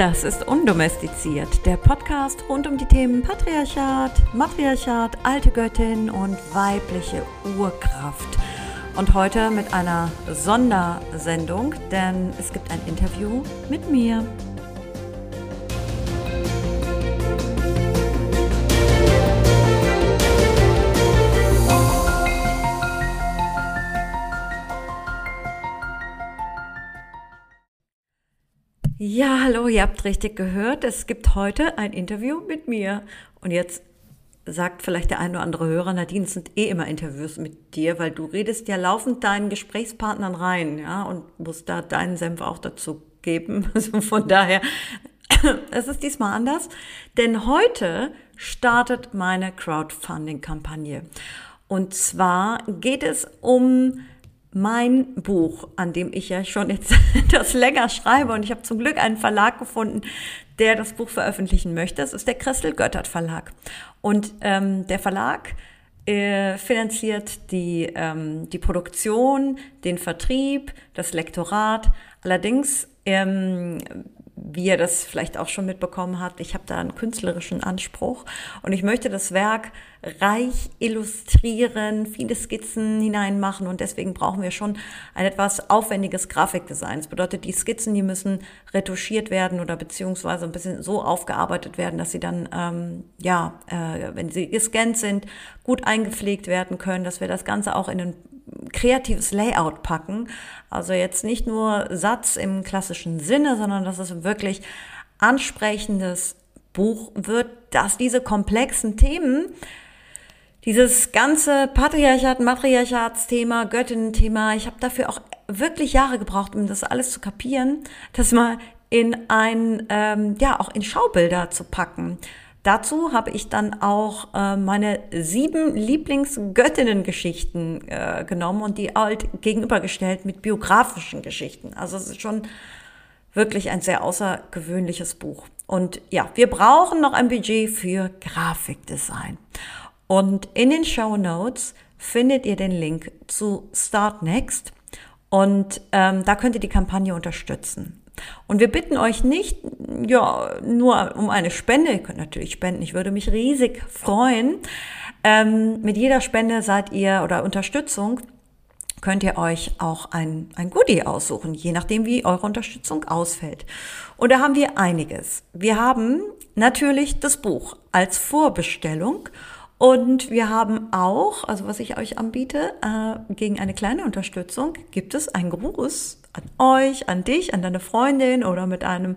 Das ist Undomestiziert, der Podcast rund um die Themen Patriarchat, Matriarchat, alte Göttin und weibliche Urkraft. Und heute mit einer Sondersendung, denn es gibt ein Interview mit mir. Ja, hallo, ihr habt richtig gehört. Es gibt heute ein Interview mit mir. Und jetzt sagt vielleicht der ein oder andere Hörer, Nadine, es sind eh immer Interviews mit dir, weil du redest ja laufend deinen Gesprächspartnern rein, ja, und musst da deinen Senf auch dazu geben. Also von daher, es ist diesmal anders. Denn heute startet meine Crowdfunding-Kampagne. Und zwar geht es um mein Buch, an dem ich ja schon jetzt das länger schreibe und ich habe zum Glück einen Verlag gefunden, der das Buch veröffentlichen möchte. Das ist der Christel Göttert Verlag. Und ähm, der Verlag äh, finanziert die, ähm, die Produktion, den Vertrieb, das Lektorat. Allerdings ähm, wie er das vielleicht auch schon mitbekommen hat, ich habe da einen künstlerischen Anspruch. Und ich möchte das Werk reich illustrieren, viele Skizzen hineinmachen. Und deswegen brauchen wir schon ein etwas aufwendiges Grafikdesign. Das bedeutet, die Skizzen, die müssen retuschiert werden oder beziehungsweise ein bisschen so aufgearbeitet werden, dass sie dann, ähm, ja, äh, wenn sie gescannt sind, gut eingepflegt werden können, dass wir das Ganze auch in ein kreatives Layout packen. Also jetzt nicht nur Satz im klassischen Sinne, sondern dass es wirklich ansprechendes Buch wird, dass diese komplexen Themen, dieses ganze Patriarchat, Matriarchatsthema, Göttinnen-Thema, ich habe dafür auch wirklich Jahre gebraucht, um das alles zu kapieren, das mal in ein, ähm, ja, auch in Schaubilder zu packen. Dazu habe ich dann auch äh, meine sieben Lieblingsgöttinnen-Geschichten äh, genommen und die halt gegenübergestellt mit biografischen Geschichten. Also es ist schon wirklich ein sehr außergewöhnliches Buch. Und ja, wir brauchen noch ein Budget für Grafikdesign. Und in den Show Notes findet ihr den Link zu Start Next und ähm, da könnt ihr die Kampagne unterstützen. Und wir bitten euch nicht, ja, nur um eine Spende, ihr könnt natürlich spenden, ich würde mich riesig freuen. Ähm, mit jeder Spende seid ihr oder Unterstützung könnt ihr euch auch ein, ein Goodie aussuchen, je nachdem, wie eure Unterstützung ausfällt. Und da haben wir einiges. Wir haben natürlich das Buch als Vorbestellung und wir haben auch, also was ich euch anbiete, äh, gegen eine kleine Unterstützung gibt es einen Gruß an euch, an dich, an deine Freundin oder mit einem,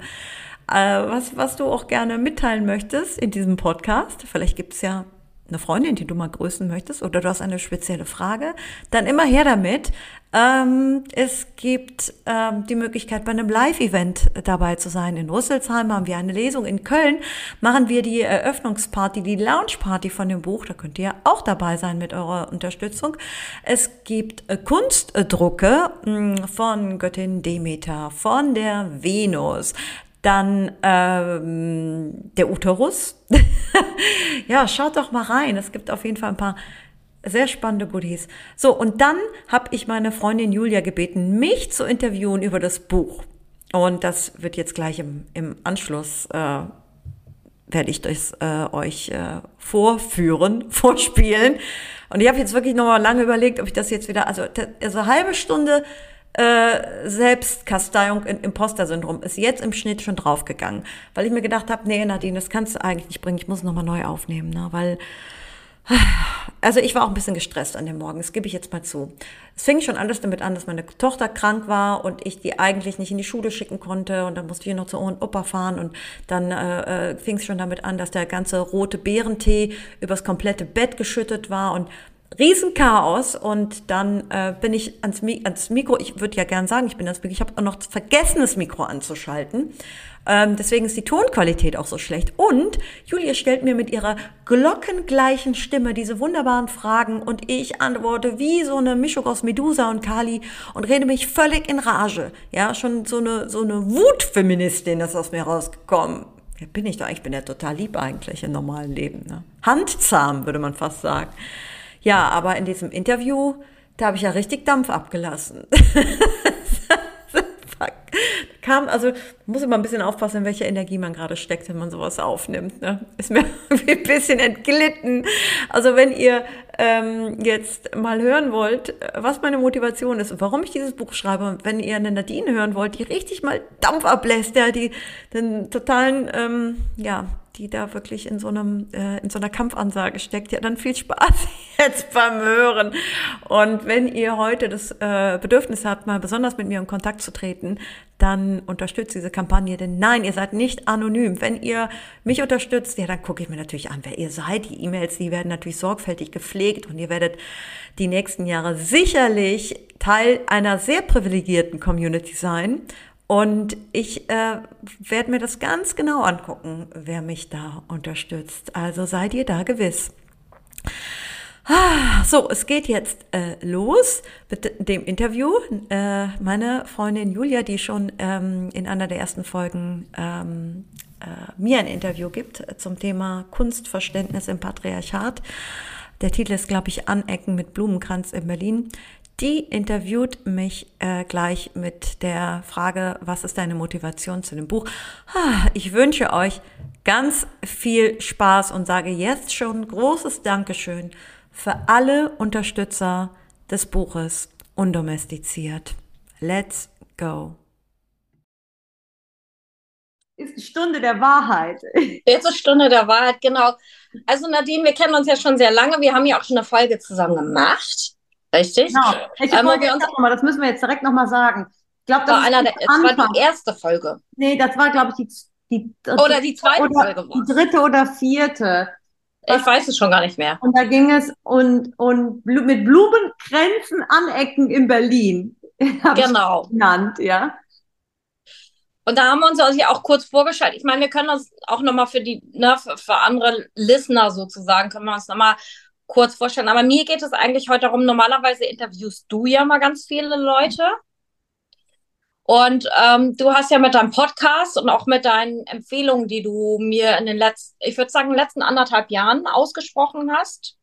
äh, was, was du auch gerne mitteilen möchtest in diesem Podcast. Vielleicht gibt es ja eine Freundin, die du mal grüßen möchtest oder du hast eine spezielle Frage, dann immer her damit. Ähm, es gibt ähm, die Möglichkeit, bei einem Live-Event dabei zu sein. In Rüsselsheim haben wir eine Lesung. In Köln machen wir die Eröffnungsparty, die Launchparty von dem Buch. Da könnt ihr auch dabei sein mit eurer Unterstützung. Es gibt äh, Kunstdrucke mh, hm, von Göttin Demeter, von der Venus. Dann ähm, der Uterus. ja, schaut doch mal rein. Es gibt auf jeden Fall ein paar sehr spannende Goodies. So, und dann habe ich meine Freundin Julia gebeten, mich zu interviewen über das Buch. Und das wird jetzt gleich im, im Anschluss, äh, werde ich das äh, euch äh, vorführen, vorspielen. Und ich habe jetzt wirklich noch mal lange überlegt, ob ich das jetzt wieder, also, also halbe Stunde äh, Selbstkasteiung in Imposter-Syndrom ist jetzt im Schnitt schon draufgegangen, weil ich mir gedacht habe, nee, Nadine, das kannst du eigentlich nicht bringen, ich muss nochmal neu aufnehmen, ne? weil also ich war auch ein bisschen gestresst an dem Morgen, das gebe ich jetzt mal zu. Es fing schon alles damit an, dass meine Tochter krank war und ich die eigentlich nicht in die Schule schicken konnte. Und dann musste ich noch zu Ohren Opa fahren. Und dann äh, äh fing es schon damit an, dass der ganze rote Beerentee übers komplette Bett geschüttet war. Und Riesenchaos und dann äh, bin ich ans, ans Mikro, ich würde ja gern sagen, ich bin ans Mikro, ich habe auch noch vergessen, das Mikro anzuschalten. Ähm, deswegen ist die Tonqualität auch so schlecht. Und Julia stellt mir mit ihrer glockengleichen Stimme diese wunderbaren Fragen und ich antworte wie so eine Mischung aus Medusa und Kali und rede mich völlig in Rage. Ja, schon so eine, so eine Wutfeministin ist aus mir rausgekommen. Ja, bin ich doch, ich bin ja total lieb eigentlich im normalen Leben. Ne? Handzahm, würde man fast sagen. Ja, aber in diesem Interview, da habe ich ja richtig Dampf abgelassen. kam, also muss immer ein bisschen aufpassen, in welcher Energie man gerade steckt, wenn man sowas aufnimmt. Ne? Ist mir ein bisschen entglitten. Also wenn ihr ähm, jetzt mal hören wollt, was meine Motivation ist und warum ich dieses Buch schreibe, und wenn ihr eine Nadine hören wollt, die richtig mal Dampf ablässt, ja, die den totalen, ähm, ja, die da wirklich in so einem äh, in so einer Kampfansage steckt, ja, dann viel Spaß jetzt beim Hören. Und wenn ihr heute das äh, Bedürfnis habt, mal besonders mit mir in Kontakt zu treten, dann unterstützt diese Kampagne. Denn nein, ihr seid nicht anonym. Wenn ihr mich unterstützt, ja, dann gucke ich mir natürlich an, wer ihr seid. Die E-Mails, die werden natürlich sorgfältig gepflegt und ihr werdet die nächsten Jahre sicherlich Teil einer sehr privilegierten Community sein und ich äh, werde mir das ganz genau angucken, wer mich da unterstützt. Also seid ihr da gewiss. Ah, so, es geht jetzt äh, los mit dem Interview. Äh, meine Freundin Julia, die schon ähm, in einer der ersten Folgen ähm, äh, mir ein Interview gibt zum Thema Kunstverständnis im Patriarchat. Der Titel ist, glaube ich, Anecken mit Blumenkranz in Berlin. Die interviewt mich äh, gleich mit der Frage, was ist deine Motivation zu dem Buch? Ah, ich wünsche euch ganz viel Spaß und sage jetzt schon großes Dankeschön für alle Unterstützer des Buches Undomestiziert. Let's go. Ist die Stunde der Wahrheit. Jetzt ist Stunde der Wahrheit, genau. Also Nadine, wir kennen uns ja schon sehr lange. Wir haben ja auch schon eine Folge zusammen gemacht. Richtig? Genau. Ich ähm, wir uns, mal, das müssen wir jetzt direkt nochmal sagen. Ich glaube, das, war einer der, das war die erste Folge. Nee, das war, glaube ich, die, die, oder die zweite oder Folge. Die dritte oder vierte. Ich weiß es schon gar nicht mehr. Und da ging es und, und mit Blumenkränzen anecken in Berlin. Genau. Genannt, ja. Und da haben wir uns also ja auch kurz vorgestellt. Ich meine, wir können uns auch nochmal für die, ne, für, für andere Listener sozusagen, können wir uns nochmal kurz vorstellen. Aber mir geht es eigentlich heute darum, normalerweise interviewst du ja mal ganz viele Leute. Und ähm, du hast ja mit deinem Podcast und auch mit deinen Empfehlungen, die du mir in den letzten, ich würde sagen, letzten anderthalb Jahren ausgesprochen hast,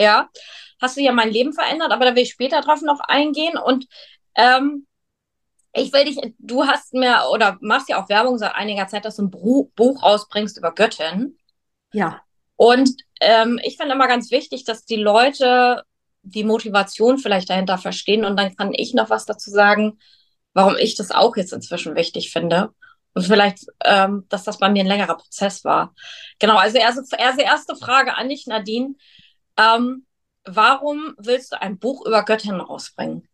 ja, hast du ja mein Leben verändert, aber da will ich später drauf noch eingehen. Und ähm, ich will dich, du hast mir oder machst ja auch Werbung seit einiger Zeit, dass du ein Buch rausbringst über Göttin. Ja. Und ähm, ich finde immer ganz wichtig, dass die Leute die Motivation vielleicht dahinter verstehen und dann kann ich noch was dazu sagen, warum ich das auch jetzt inzwischen wichtig finde. Und vielleicht, ähm, dass das bei mir ein längerer Prozess war. Genau, also erste, erste, erste Frage an dich, Nadine. Ähm, warum willst du ein Buch über Göttinnen rausbringen?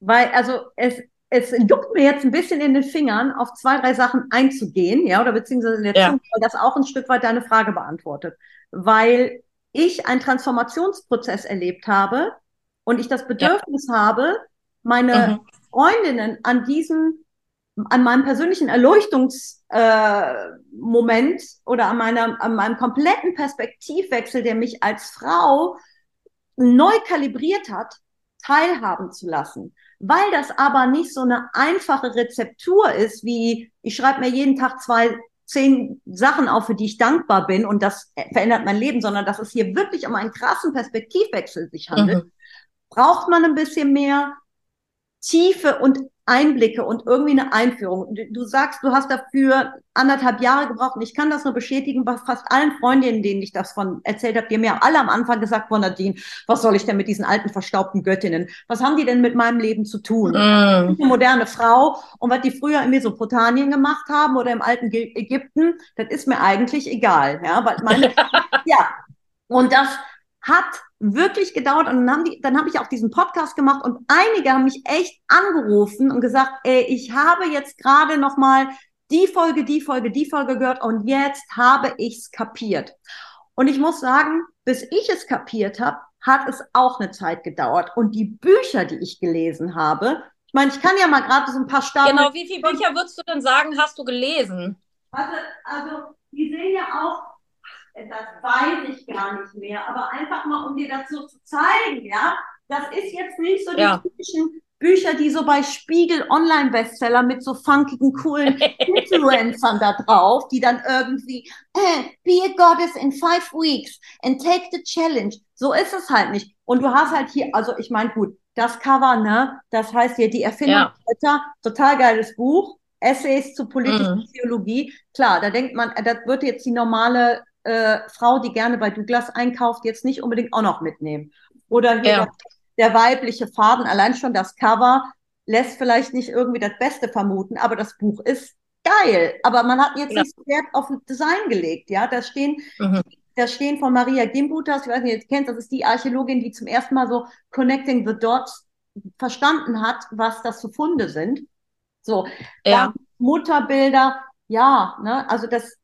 Weil, also es, es juckt mir jetzt ein bisschen in den Fingern, auf zwei, drei Sachen einzugehen, ja, oder beziehungsweise der ja. Zufall, das auch ein Stück weit deine Frage beantwortet. Weil ich einen Transformationsprozess erlebt habe und ich das Bedürfnis ja. habe, meine mhm. Freundinnen an diesem, an meinem persönlichen Erleuchtungsmoment äh, oder an meiner, an meinem kompletten Perspektivwechsel, der mich als Frau neu kalibriert hat, teilhaben zu lassen. Weil das aber nicht so eine einfache Rezeptur ist, wie ich schreibe mir jeden Tag zwei, zehn Sachen auf, für die ich dankbar bin und das verändert mein Leben, sondern dass es hier wirklich um einen krassen Perspektivwechsel sich handelt, mhm. braucht man ein bisschen mehr Tiefe und Einblicke und irgendwie eine Einführung. Du sagst, du hast dafür anderthalb Jahre gebraucht und ich kann das nur bestätigen bei fast allen Freundinnen, denen ich das von erzählt habe, die mir alle am Anfang gesagt, von Nadine, was soll ich denn mit diesen alten verstaubten Göttinnen? Was haben die denn mit meinem Leben zu tun? Mm. Eine moderne Frau und was die früher in Mesopotamien gemacht haben oder im alten Ägypten, das ist mir eigentlich egal, ja, weil meine, ja. Und das hat wirklich gedauert und dann haben die, dann habe ich auch diesen Podcast gemacht und einige haben mich echt angerufen und gesagt, ey, ich habe jetzt gerade noch mal die Folge, die Folge, die Folge gehört und jetzt habe ich's kapiert. Und ich muss sagen, bis ich es kapiert habe, hat es auch eine Zeit gedauert. Und die Bücher, die ich gelesen habe, ich meine, ich kann ja mal gerade so ein paar Stapel. Genau, wie viele Bücher würdest du denn sagen, hast du gelesen? Also, also die sehen ja auch das weiß ich gar nicht mehr, aber einfach mal, um dir das so zu zeigen, ja, das ist jetzt nicht so die ja. typischen Bücher, die so bei Spiegel Online-Bestseller mit so funkigen, coolen Influencern da drauf, die dann irgendwie, eh, be a goddess in five weeks and take the challenge. So ist es halt nicht. Und du hast halt hier, also ich meine, gut, das Cover, ne? Das heißt hier die Erfindung ja. total geiles Buch. Essays zu politischer mhm. Theologie. Klar, da denkt man, das wird jetzt die normale äh, Frau, die gerne bei Douglas einkauft, jetzt nicht unbedingt auch noch mitnehmen. Oder hier ja. der, weibliche Faden, allein schon das Cover lässt vielleicht nicht irgendwie das Beste vermuten, aber das Buch ist geil. Aber man hat jetzt ja. nicht Wert auf Design gelegt, ja. Da stehen, mhm. da stehen von Maria Gimbutas, ich weiß nicht, ihr kennst, das ist die Archäologin, die zum ersten Mal so Connecting the Dots verstanden hat, was das für Funde sind. So, ja. Mutterbilder, ja, ne, also das,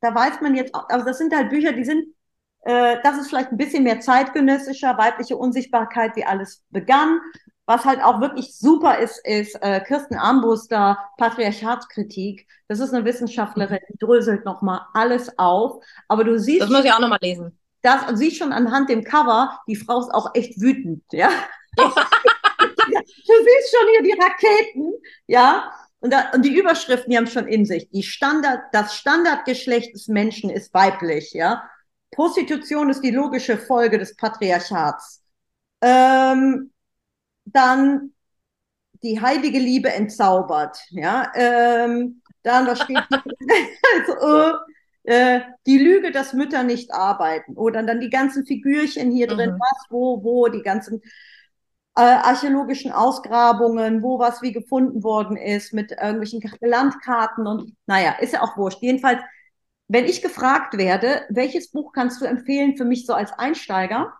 da weiß man jetzt, also das sind halt Bücher, die sind, äh, das ist vielleicht ein bisschen mehr zeitgenössischer, weibliche Unsichtbarkeit, wie alles begann. Was halt auch wirklich super ist, ist äh, Kirsten Armbuster, Patriarchatskritik. Das ist eine Wissenschaftlerin, die dröselt nochmal alles auf. Aber du siehst. Das muss ich auch nochmal lesen. Das du siehst schon anhand dem Cover, die Frau ist auch echt wütend, ja. du siehst schon hier die Raketen, ja. Und, da, und die Überschriften, die haben schon in sich. Die Standard, das Standardgeschlecht des Menschen ist weiblich, ja. Prostitution ist die logische Folge des Patriarchats. Ähm, dann die heilige Liebe entzaubert, ja. Ähm, dann, was steht also, äh, äh, die Lüge, dass Mütter nicht arbeiten. Oder dann die ganzen Figürchen hier drin, mhm. was, wo, wo, die ganzen äh, archäologischen Ausgrabungen, wo was wie gefunden worden ist, mit irgendwelchen Landkarten und naja, ist ja auch wurscht. Jedenfalls, wenn ich gefragt werde, welches Buch kannst du empfehlen für mich so als Einsteiger,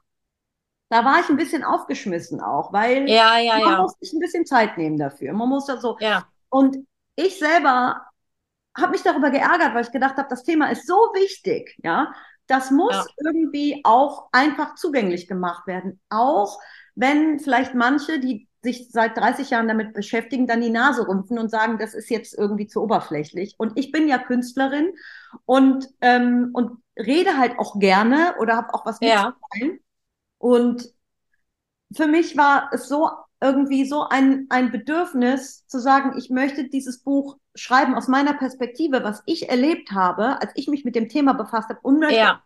da war ich ein bisschen aufgeschmissen auch, weil ja, ja, man ja. muss sich ein bisschen Zeit nehmen dafür. Man muss da so. Ja. Und ich selber habe mich darüber geärgert, weil ich gedacht habe, das Thema ist so wichtig, ja. Das muss ja. irgendwie auch einfach zugänglich gemacht werden. Auch wenn vielleicht manche, die sich seit 30 Jahren damit beschäftigen, dann die Nase rümpfen und sagen, das ist jetzt irgendwie zu oberflächlich. Und ich bin ja Künstlerin und, ähm, und rede halt auch gerne oder habe auch was ja. mitzuteilen. Und für mich war es so irgendwie so ein, ein Bedürfnis zu sagen, ich möchte dieses Buch schreiben aus meiner Perspektive, was ich erlebt habe, als ich mich mit dem Thema befasst habe und möchte ja.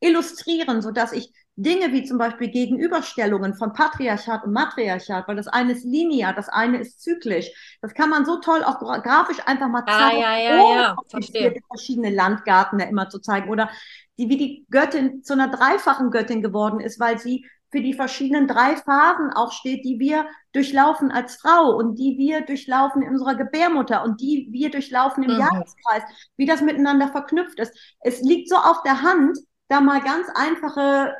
illustrieren, so dass ich Dinge wie zum Beispiel Gegenüberstellungen von Patriarchat und Matriarchat, weil das eine ist linear, das eine ist zyklisch. Das kann man so toll auch grafisch einfach mal ah, zeigen, ah, ja, ja, ohne ja, verschiedene Landgarten da immer zu zeigen. Oder die, wie die Göttin zu einer dreifachen Göttin geworden ist, weil sie für die verschiedenen drei Phasen auch steht, die wir durchlaufen als Frau und die wir durchlaufen in unserer Gebärmutter und die wir durchlaufen im mhm. Jahreskreis, wie das miteinander verknüpft ist. Es liegt so auf der Hand, da mal ganz einfache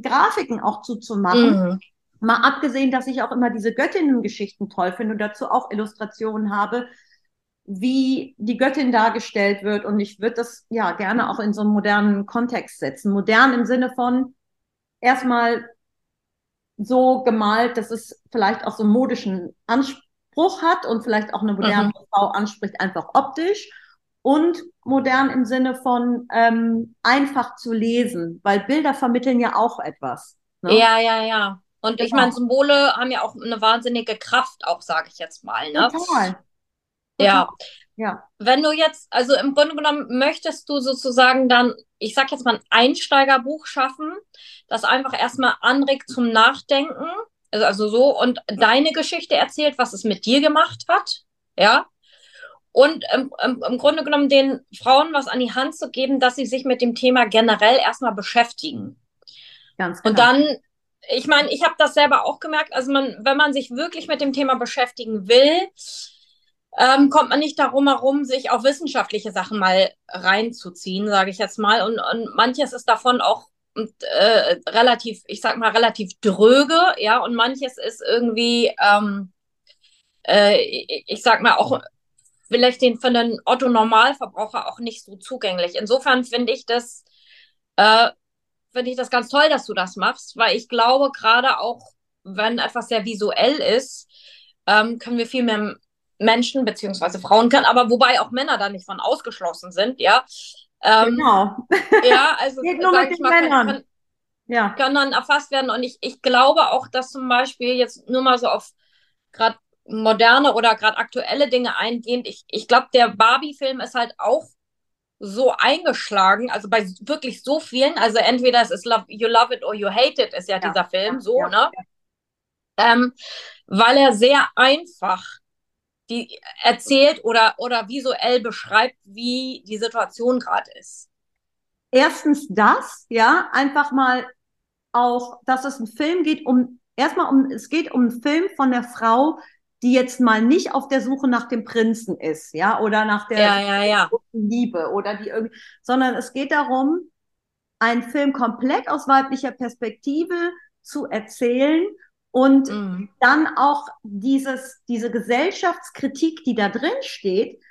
Grafiken auch zuzumachen. Mhm. Mal abgesehen, dass ich auch immer diese Göttinnen-Geschichten toll finde und dazu auch Illustrationen habe, wie die Göttin dargestellt wird. Und ich würde das ja gerne auch in so einen modernen Kontext setzen. Modern im Sinne von erstmal so gemalt, dass es vielleicht auch so einen modischen Anspruch hat und vielleicht auch eine moderne mhm. Frau anspricht, einfach optisch und modern im Sinne von ähm, einfach zu lesen, weil Bilder vermitteln ja auch etwas. Ne? Ja, ja, ja. Und genau. ich meine, Symbole haben ja auch eine wahnsinnige Kraft, auch sage ich jetzt mal. Ne? Total. Ja. ja. Wenn du jetzt, also im Grunde genommen möchtest du sozusagen dann, ich sag jetzt mal, ein Einsteigerbuch schaffen, das einfach erstmal anregt zum Nachdenken, also, also so, und deine Geschichte erzählt, was es mit dir gemacht hat. Ja und im, im, Grunde genommen den Frauen was an die Hand zu geben, dass sie sich mit dem Thema generell erstmal beschäftigen. Ganz genau. Und dann, ich meine, ich habe das selber auch gemerkt, also man, wenn man sich wirklich mit dem Thema beschäftigen will, ähm, kommt man nicht darum herum, sich auf wissenschaftliche Sachen mal reinzuziehen, sage ich jetzt mal. Und, und manches ist davon auch äh, relativ, ich sag mal, relativ dröge, ja, und manches ist irgendwie, ähm, äh, ich sag mal, auch vielleicht den für einen Otto Normalverbraucher auch nicht so zugänglich. Insofern finde ich das äh, finde ich das ganz toll, dass du das machst, weil ich glaube gerade auch, wenn etwas sehr visuell ist, ähm, können wir viel mehr Menschen beziehungsweise Frauen können, aber wobei auch Männer da nicht von ausgeschlossen sind, ja. Ähm, genau. Ja, also Geht nur mit den mal, Männern. Können, ja. können dann erfasst werden und ich, ich glaube auch, dass zum Beispiel jetzt nur mal so auf gerade moderne oder gerade aktuelle Dinge eingehend. Ich, ich glaube, der Barbie-Film ist halt auch so eingeschlagen, also bei wirklich so vielen, also entweder es ist love, You Love It or You Hate It, ist ja, ja dieser Film, so, ja, ne? ähm, weil er sehr einfach die erzählt oder, oder visuell beschreibt, wie die Situation gerade ist. Erstens das, ja, einfach mal auch, dass es ein Film geht um, erstmal um, es geht um einen Film von der Frau, die jetzt mal nicht auf der Suche nach dem Prinzen ist, ja, oder nach der ja, ja, ja. Liebe oder die irgendwie, sondern es geht darum, einen Film komplett aus weiblicher Perspektive zu erzählen und mhm. dann auch dieses, diese Gesellschaftskritik, die da drin steht,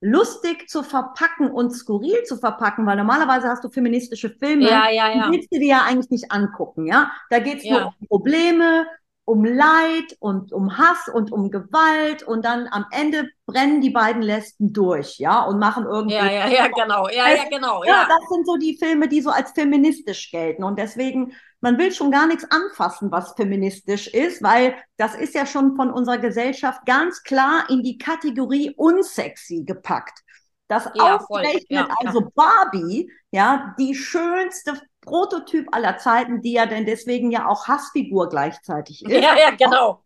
lustig zu verpacken und skurril zu verpacken, weil normalerweise hast du feministische Filme, ja, ja, ja. die willst du dir ja eigentlich nicht angucken, ja. Da geht's ja. nur um Probleme, um Leid und um Hass und um Gewalt und dann am Ende brennen die beiden Lesben durch, ja, und machen irgendwie. Ja, ja, ja, genau, ja, ja, genau, ja. ja. Das sind so die Filme, die so als feministisch gelten und deswegen, man will schon gar nichts anfassen, was feministisch ist, weil das ist ja schon von unserer Gesellschaft ganz klar in die Kategorie unsexy gepackt. Das ja, ausgerechnet ja, also Barbie, ja, die schönste Prototyp aller Zeiten, die ja denn deswegen ja auch Hassfigur gleichzeitig ist. Ja, ja, genau.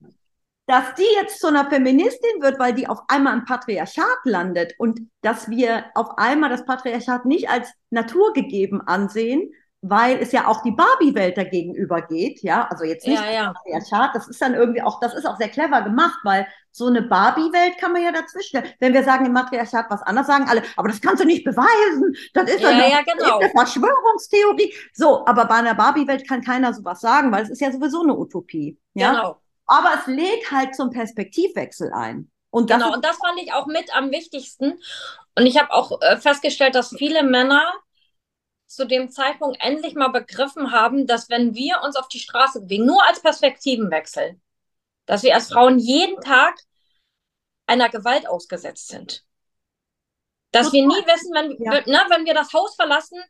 Dass die jetzt zu einer Feministin wird, weil die auf einmal im Patriarchat landet und dass wir auf einmal das Patriarchat nicht als naturgegeben ansehen, weil es ja auch die Barbie-Welt dagegen übergeht, ja, also jetzt nicht ja, ja. Patriarchat, das ist dann irgendwie auch, das ist auch sehr clever gemacht, weil so eine Barbie-Welt kann man ja dazwischen. Wenn wir sagen, im Matriarchat was anderes, sagen alle, aber das kannst du nicht beweisen, das ist ja, eine, ja, genau. eine Verschwörungstheorie. So, aber bei einer Barbie-Welt kann keiner sowas sagen, weil es ist ja sowieso eine Utopie, ja. Genau. Aber es lädt halt zum Perspektivwechsel ein. Und das genau, und das fand ich auch mit am wichtigsten. Und ich habe auch äh, festgestellt, dass viele Männer zu dem Zeitpunkt endlich mal begriffen haben, dass wenn wir uns auf die Straße bewegen, nur als Perspektivenwechsel, dass wir als Frauen jeden Tag einer Gewalt ausgesetzt sind. Dass wir nie wissen, wenn, ja. ne, wenn wir das Haus verlassen,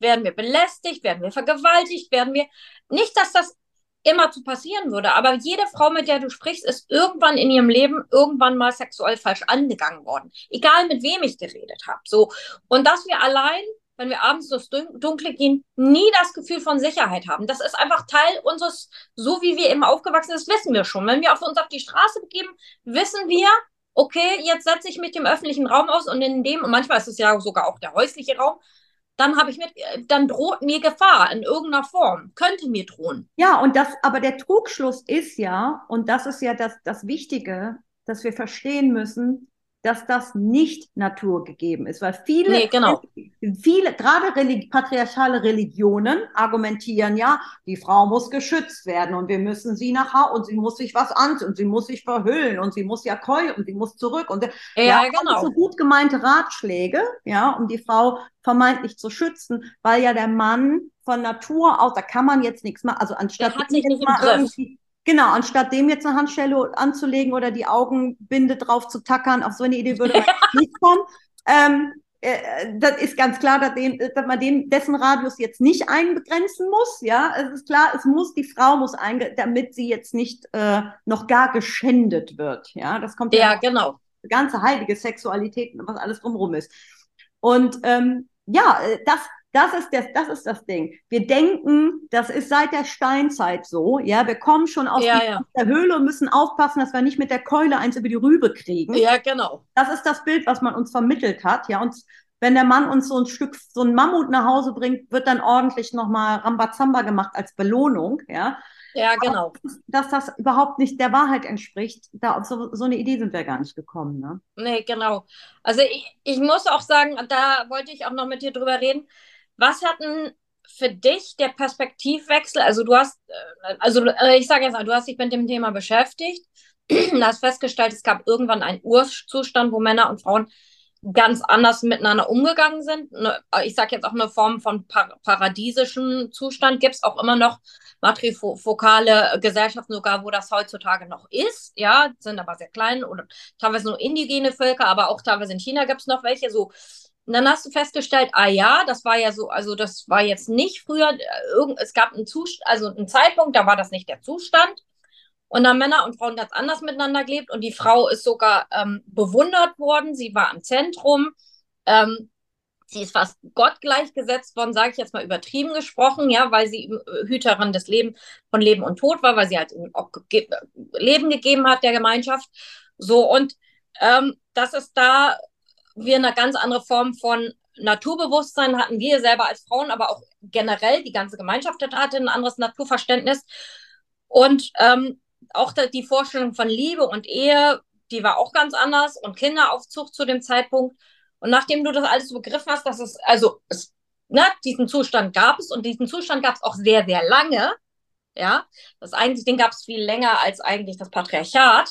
werden wir belästigt, werden wir vergewaltigt, werden wir. Nicht, dass das immer zu passieren würde, aber jede Frau, mit der du sprichst, ist irgendwann in ihrem Leben irgendwann mal sexuell falsch angegangen worden. Egal mit wem ich geredet habe. So. Und dass wir allein wenn wir abends durchs Dunkle gehen, nie das Gefühl von Sicherheit haben. Das ist einfach Teil unseres, so wie wir eben aufgewachsen sind, wissen wir schon. Wenn wir auf uns auf die Straße begeben, wissen wir, okay, jetzt setze ich mich dem öffentlichen Raum aus und in dem, und manchmal ist es ja sogar auch der häusliche Raum, dann habe ich mit, dann droht mir Gefahr in irgendeiner Form, könnte mir drohen. Ja, und das, aber der Trugschluss ist ja, und das ist ja das, das Wichtige, dass wir verstehen müssen, dass das nicht naturgegeben ist, weil viele, nee, genau. viele, gerade religi patriarchale Religionen argumentieren ja, die Frau muss geschützt werden und wir müssen sie nach Hause und sie muss sich was anziehen und sie muss sich verhüllen und sie muss ja keulen und sie muss zurück und ja, ja genau. so gut gemeinte Ratschläge, ja, um die Frau vermeintlich zu schützen, weil ja der Mann von Natur aus, da kann man jetzt nichts machen, also anstatt der hat sich nicht im Griff Genau, anstatt dem jetzt eine Handstelle anzulegen oder die Augenbinde drauf zu tackern, auf so eine Idee würde man nicht kommen. Ähm, äh, das ist ganz klar, dass, den, dass man den, dessen Radius jetzt nicht eingrenzen muss. Ja, es ist klar, es muss die Frau muss einge, damit sie jetzt nicht äh, noch gar geschändet wird. Ja, das kommt ja, ja genau. Ganze heilige Sexualität, was alles drumherum ist. Und ähm, ja, äh, das das ist, das, das ist das Ding. Wir denken, das ist seit der Steinzeit so. Ja, wir kommen schon aus ja, ja. der Höhle und müssen aufpassen, dass wir nicht mit der Keule eins über die Rübe kriegen. Ja, genau. Das ist das Bild, was man uns vermittelt hat. Ja, und wenn der Mann uns so ein Stück, so ein Mammut nach Hause bringt, wird dann ordentlich nochmal Rambazamba gemacht als Belohnung. Ja, ja, genau. dass das überhaupt nicht der Wahrheit entspricht, da auf so, so eine Idee sind wir gar nicht gekommen. Ne? Nee, genau. Also ich, ich muss auch sagen, da wollte ich auch noch mit dir drüber reden was hat denn für dich der Perspektivwechsel? Also du hast, äh, also äh, ich sage jetzt mal, du hast dich mit dem Thema beschäftigt, hast festgestellt, es gab irgendwann einen Urzustand, wo Männer und Frauen ganz anders miteinander umgegangen sind. Ne, ich sage jetzt auch eine Form von par paradiesischen Zustand. Gibt es auch immer noch matrifokale Gesellschaften sogar, wo das heutzutage noch ist. Ja, sind aber sehr klein oder teilweise nur indigene Völker, aber auch teilweise in China gibt es noch welche. So und dann hast du festgestellt, ah ja, das war ja so, also das war jetzt nicht früher, äh, es gab einen Zustand, also einen Zeitpunkt, da war das nicht der Zustand. Und dann Männer und Frauen ganz anders miteinander gelebt und die Frau ist sogar ähm, bewundert worden, sie war im Zentrum. Ähm, Sie ist fast Gott gleichgesetzt worden, sage ich jetzt mal übertrieben gesprochen, ja, weil sie äh, Hüterin des Lebens von Leben und Tod war, weil sie halt ge Leben gegeben hat der Gemeinschaft. So und ähm, das ist da wir eine ganz andere Form von Naturbewusstsein hatten wir selber als Frauen, aber auch generell die ganze Gemeinschaft hatte ein anderes Naturverständnis. Und ähm, auch die Vorstellung von Liebe und Ehe, die war auch ganz anders und Kinderaufzucht zu dem Zeitpunkt. Und nachdem du das alles so begriffen hast, dass es, also es, ne, diesen Zustand gab es und diesen Zustand gab es auch sehr, sehr lange. Ja, das eigentlich, den gab es viel länger als eigentlich das Patriarchat.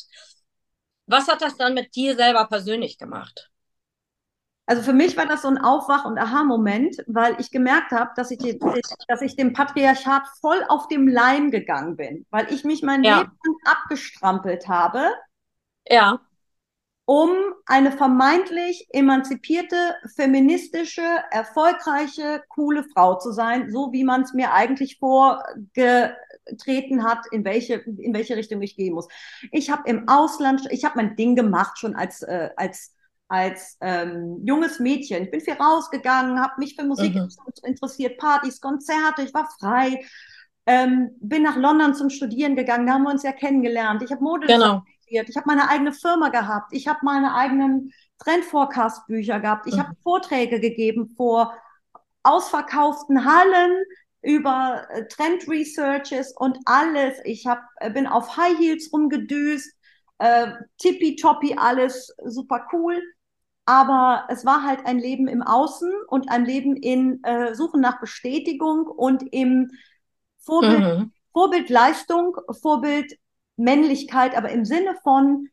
Was hat das dann mit dir selber persönlich gemacht? Also für mich war das so ein Aufwach- und Aha-Moment, weil ich gemerkt habe, dass ich, dass ich dem Patriarchat voll auf dem Leim gegangen bin, weil ich mich mein ja. Leben abgestrampelt habe. Ja. Um eine vermeintlich emanzipierte, feministische, erfolgreiche, coole Frau zu sein, so wie man es mir eigentlich vorgetreten hat, in welche, in welche Richtung ich gehen muss. Ich habe im Ausland, ich habe mein Ding gemacht schon als, äh, als als ähm, junges Mädchen. Ich bin viel rausgegangen, habe mich für Musik mhm. interessiert, Partys, Konzerte, ich war frei. Ähm, bin nach London zum Studieren gegangen, da haben wir uns ja kennengelernt. Ich habe Mode genau. studiert, ich habe meine eigene Firma gehabt, ich habe meine eigenen Trendforecast-Bücher gehabt, ich mhm. habe Vorträge gegeben vor ausverkauften Hallen über äh, Trend-Researches und alles. Ich hab, äh, bin auf High Heels rumgedüst, äh, tippitoppi, alles super cool aber es war halt ein Leben im Außen und ein Leben in äh, Suchen nach Bestätigung und im Vorbild, mhm. Vorbildleistung, Vorbild Männlichkeit, aber im Sinne von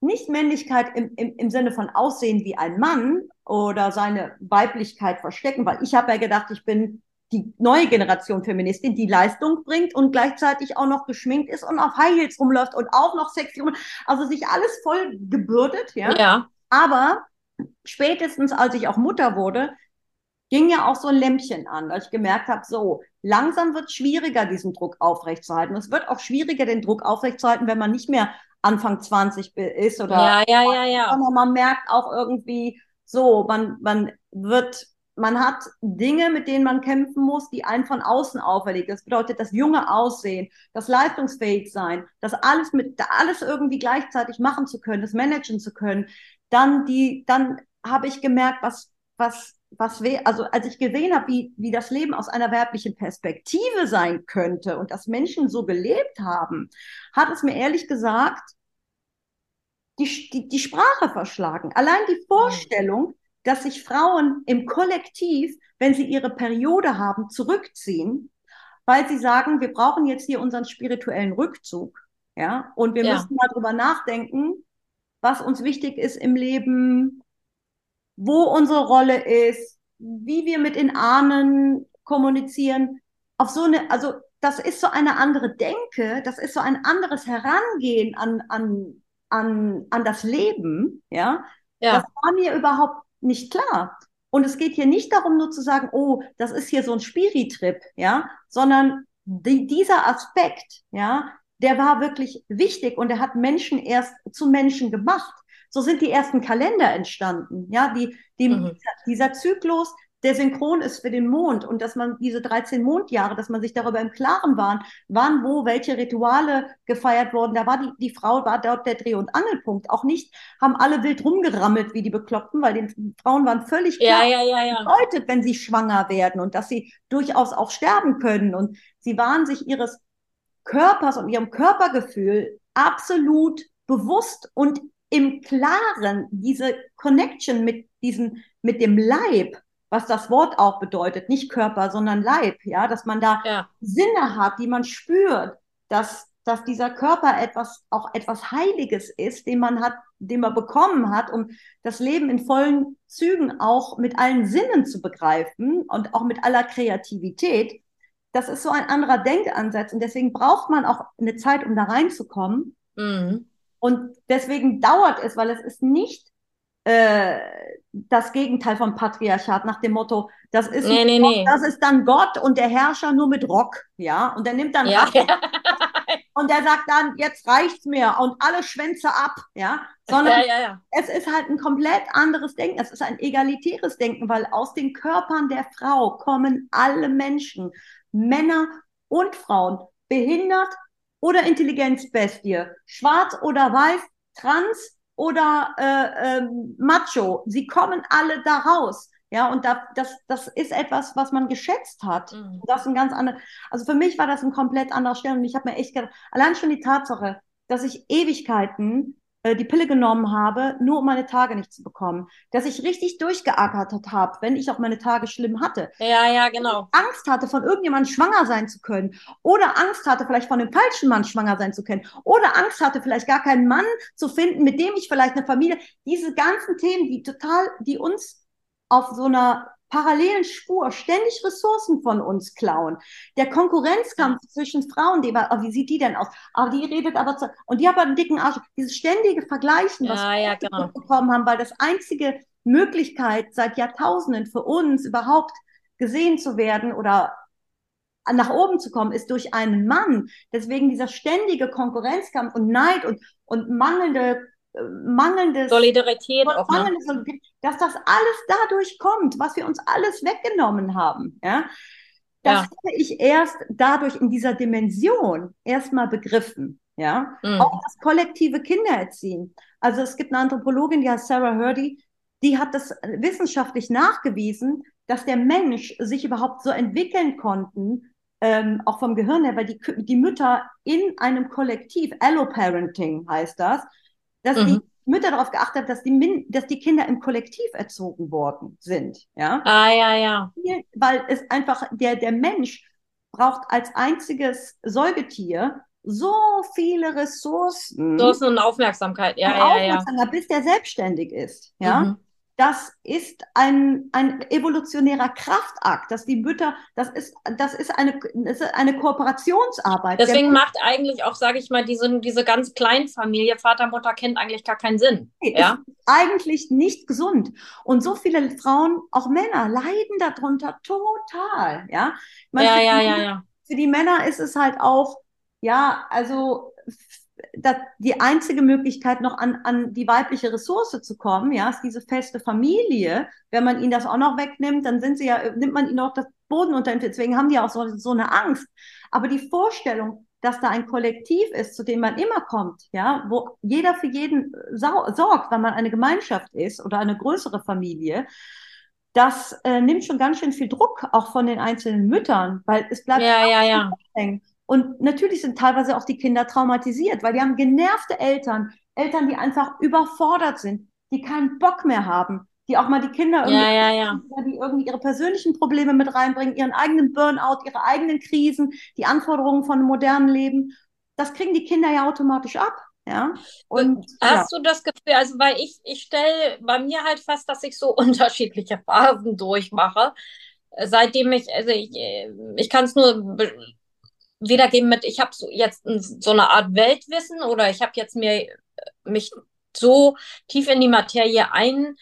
nicht Männlichkeit im, im, im Sinne von Aussehen wie ein Mann oder seine Weiblichkeit verstecken, weil ich habe ja gedacht, ich bin die neue Generation Feministin, die Leistung bringt und gleichzeitig auch noch geschminkt ist und auf High Heels rumläuft und auch noch sexy rum, also sich alles voll gebürdet, ja. Ja. Aber spätestens als ich auch Mutter wurde, ging ja auch so ein Lämpchen an, weil ich gemerkt habe, so, langsam wird es schwieriger, diesen Druck aufrechtzuerhalten. Es wird auch schwieriger, den Druck aufrechtzuerhalten, wenn man nicht mehr Anfang 20 ist oder ja, ja, ja, ja. man merkt auch irgendwie so, man, man wird, man hat Dinge, mit denen man kämpfen muss, die einen von außen auferlegt. Das bedeutet das junge Aussehen, das leistungsfähig sein, das alles mit, alles irgendwie gleichzeitig machen zu können, das managen zu können dann die, dann habe ich gemerkt, was, was, was wäre, also als ich gesehen habe, wie, wie das Leben aus einer werblichen Perspektive sein könnte und dass Menschen so gelebt haben, hat es mir ehrlich gesagt die, die, die Sprache verschlagen. Allein die Vorstellung, dass sich Frauen im Kollektiv, wenn sie ihre Periode haben, zurückziehen, weil sie sagen, wir brauchen jetzt hier unseren spirituellen Rückzug. Ja, und wir ja. müssen mal drüber nachdenken, was uns wichtig ist im Leben, wo unsere Rolle ist, wie wir mit den Ahnen kommunizieren. Auf so eine, also das ist so eine andere Denke, das ist so ein anderes Herangehen an, an, an, an das Leben, ja? ja. Das war mir überhaupt nicht klar. Und es geht hier nicht darum, nur zu sagen, oh, das ist hier so ein Spiritrip, ja, sondern die, dieser Aspekt, ja, der war wirklich wichtig und er hat Menschen erst zu Menschen gemacht. So sind die ersten Kalender entstanden. Ja, die, die, mhm. dieser Zyklus, der synchron ist für den Mond und dass man diese 13 Mondjahre, dass man sich darüber im Klaren war, wann, wo, welche Rituale gefeiert wurden. Da war die, die Frau, war dort der Dreh- und Angelpunkt. Auch nicht, haben alle wild rumgerammelt wie die Bekloppten, weil den Frauen waren völlig klar, ja, ja, ja, bedeutet, wenn sie schwanger werden und dass sie durchaus auch sterben können. Und sie waren sich ihres Körpers und ihrem Körpergefühl absolut bewusst und im Klaren diese Connection mit diesem, mit dem Leib, was das Wort auch bedeutet, nicht Körper, sondern Leib, ja, dass man da ja. Sinne hat, die man spürt, dass, dass dieser Körper etwas, auch etwas Heiliges ist, den man hat, den man bekommen hat, um das Leben in vollen Zügen auch mit allen Sinnen zu begreifen und auch mit aller Kreativität das ist so ein anderer Denkansatz und deswegen braucht man auch eine Zeit, um da reinzukommen. Mhm. Und deswegen dauert es, weil es ist nicht äh, das Gegenteil vom Patriarchat nach dem Motto, das ist, nee, nee, Gott, nee. das ist dann Gott und der Herrscher nur mit Rock, ja, und der nimmt dann ja. und der sagt dann, jetzt reicht's mir und alle Schwänze ab, ja, sondern ja, ja, ja. es ist halt ein komplett anderes Denken. Es ist ein egalitäres Denken, weil aus den Körpern der Frau kommen alle Menschen, Männer und Frauen, behindert oder Intelligenzbestie, schwarz oder weiß, trans oder äh, äh, macho. Sie kommen alle da raus. Ja, und da, das, das ist etwas, was man geschätzt hat. Mhm. Das ist ein ganz anderer, also für mich war das ein komplett anderer Stelle und ich habe mir echt gedacht, allein schon die Tatsache, dass ich Ewigkeiten die Pille genommen habe, nur um meine Tage nicht zu bekommen, dass ich richtig durchgeackert habe, wenn ich auch meine Tage schlimm hatte, Ja, ja, genau. Angst hatte, von irgendjemandem schwanger sein zu können. Oder Angst hatte, vielleicht von dem falschen Mann schwanger sein zu können. Oder Angst hatte, vielleicht gar keinen Mann zu finden, mit dem ich vielleicht eine Familie, diese ganzen Themen, die total, die uns auf so einer parallelen Spur ständig Ressourcen von uns klauen. Der Konkurrenzkampf zwischen Frauen, die, oh, wie sieht die denn aus? Aber die redet aber zu, und die hat aber einen dicken Arsch. Dieses ständige Vergleichen, was Ja, wir ja, genau. bekommen haben, weil das einzige Möglichkeit seit Jahrtausenden für uns überhaupt gesehen zu werden oder nach oben zu kommen, ist durch einen Mann. Deswegen dieser ständige Konkurrenzkampf und Neid und, und mangelnde, mangelndes Solidarität auch, ne? mangelnde Solidarität, dass das alles dadurch kommt, was wir uns alles weggenommen haben. Ja? Das Ja. habe ich erst dadurch in dieser Dimension erstmal begriffen. Ja, Mhm. auch das kollektive Kindererziehen. Also es gibt eine Anthropologin, die heißt Sarah Hurdy, die hat das wissenschaftlich nachgewiesen, dass der Mensch sich überhaupt so entwickeln konnten, ähm, auch vom Gehirn her, weil die, die Mütter in einem Kollektiv, Alloparenting heißt das, dass die Mhm. Mütter darauf geachtet haben, dass die, Min dass die Kinder im Kollektiv erzogen worden sind. Ja? Ah, ja, ja. weil es einfach, der, der Mensch braucht als einziges Säugetier so viele Ressourcen So ist eine Aufmerksamkeit. Ja, und ja, ja. Aufmerksamkeit, bis der selbstständig ist. Ja, Mhm. Das ist ein, ein evolutionärer Kraftakt, dass die Mütter, das ist, das ist eine, das ist eine Kooperationsarbeit. Deswegen macht eigentlich auch, sage ich mal, diese, diese ganz kleine Familie, Vater, Mutter, Kind, eigentlich gar keinen Sinn. Ja. eigentlich nicht gesund. Und so viele Frauen, auch Männer, leiden darunter total. Ja, Ja, für ja, die- ja, ja. für die Männer ist es halt auch, ja, also die einzige Möglichkeit, noch an, an die weibliche Ressource zu kommen, ja, ist diese feste Familie. Wenn man ihnen das auch noch wegnimmt, dann sind sie ja, nimmt man ihnen auch das Boden unter den Füßen. Deswegen haben die auch so, so eine Angst. Aber die Vorstellung, dass da ein Kollektiv ist, zu dem man immer kommt, ja, wo jeder für jeden sau sorgt, weil man eine Gemeinschaft ist oder eine größere Familie, das äh, nimmt schon ganz schön viel Druck auch von den einzelnen Müttern, weil es bleibt Ja, ja, ja. hängen. Und natürlich sind teilweise auch die Kinder traumatisiert, weil die haben genervte Eltern, Eltern, die einfach überfordert sind, die keinen Bock mehr haben, die auch mal die Kinder irgendwie, Ja, ja, ja. die irgendwie ihre persönlichen Probleme mit reinbringen, ihren eigenen Burnout, ihre eigenen Krisen, die Anforderungen von einem modernen Leben. Das kriegen die Kinder ja automatisch ab. Ja. Und. Hast du das Gefühl, also weil ich, ich stelle bei mir halt fest, dass ich so unterschiedliche Phasen durchmache. Seitdem ich, also ich, äh, ich kann es nur wiedergeben mit, ich habe so jetzt so eine Art Weltwissen oder ich habe jetzt mir äh, mich so tief in die Materie ein,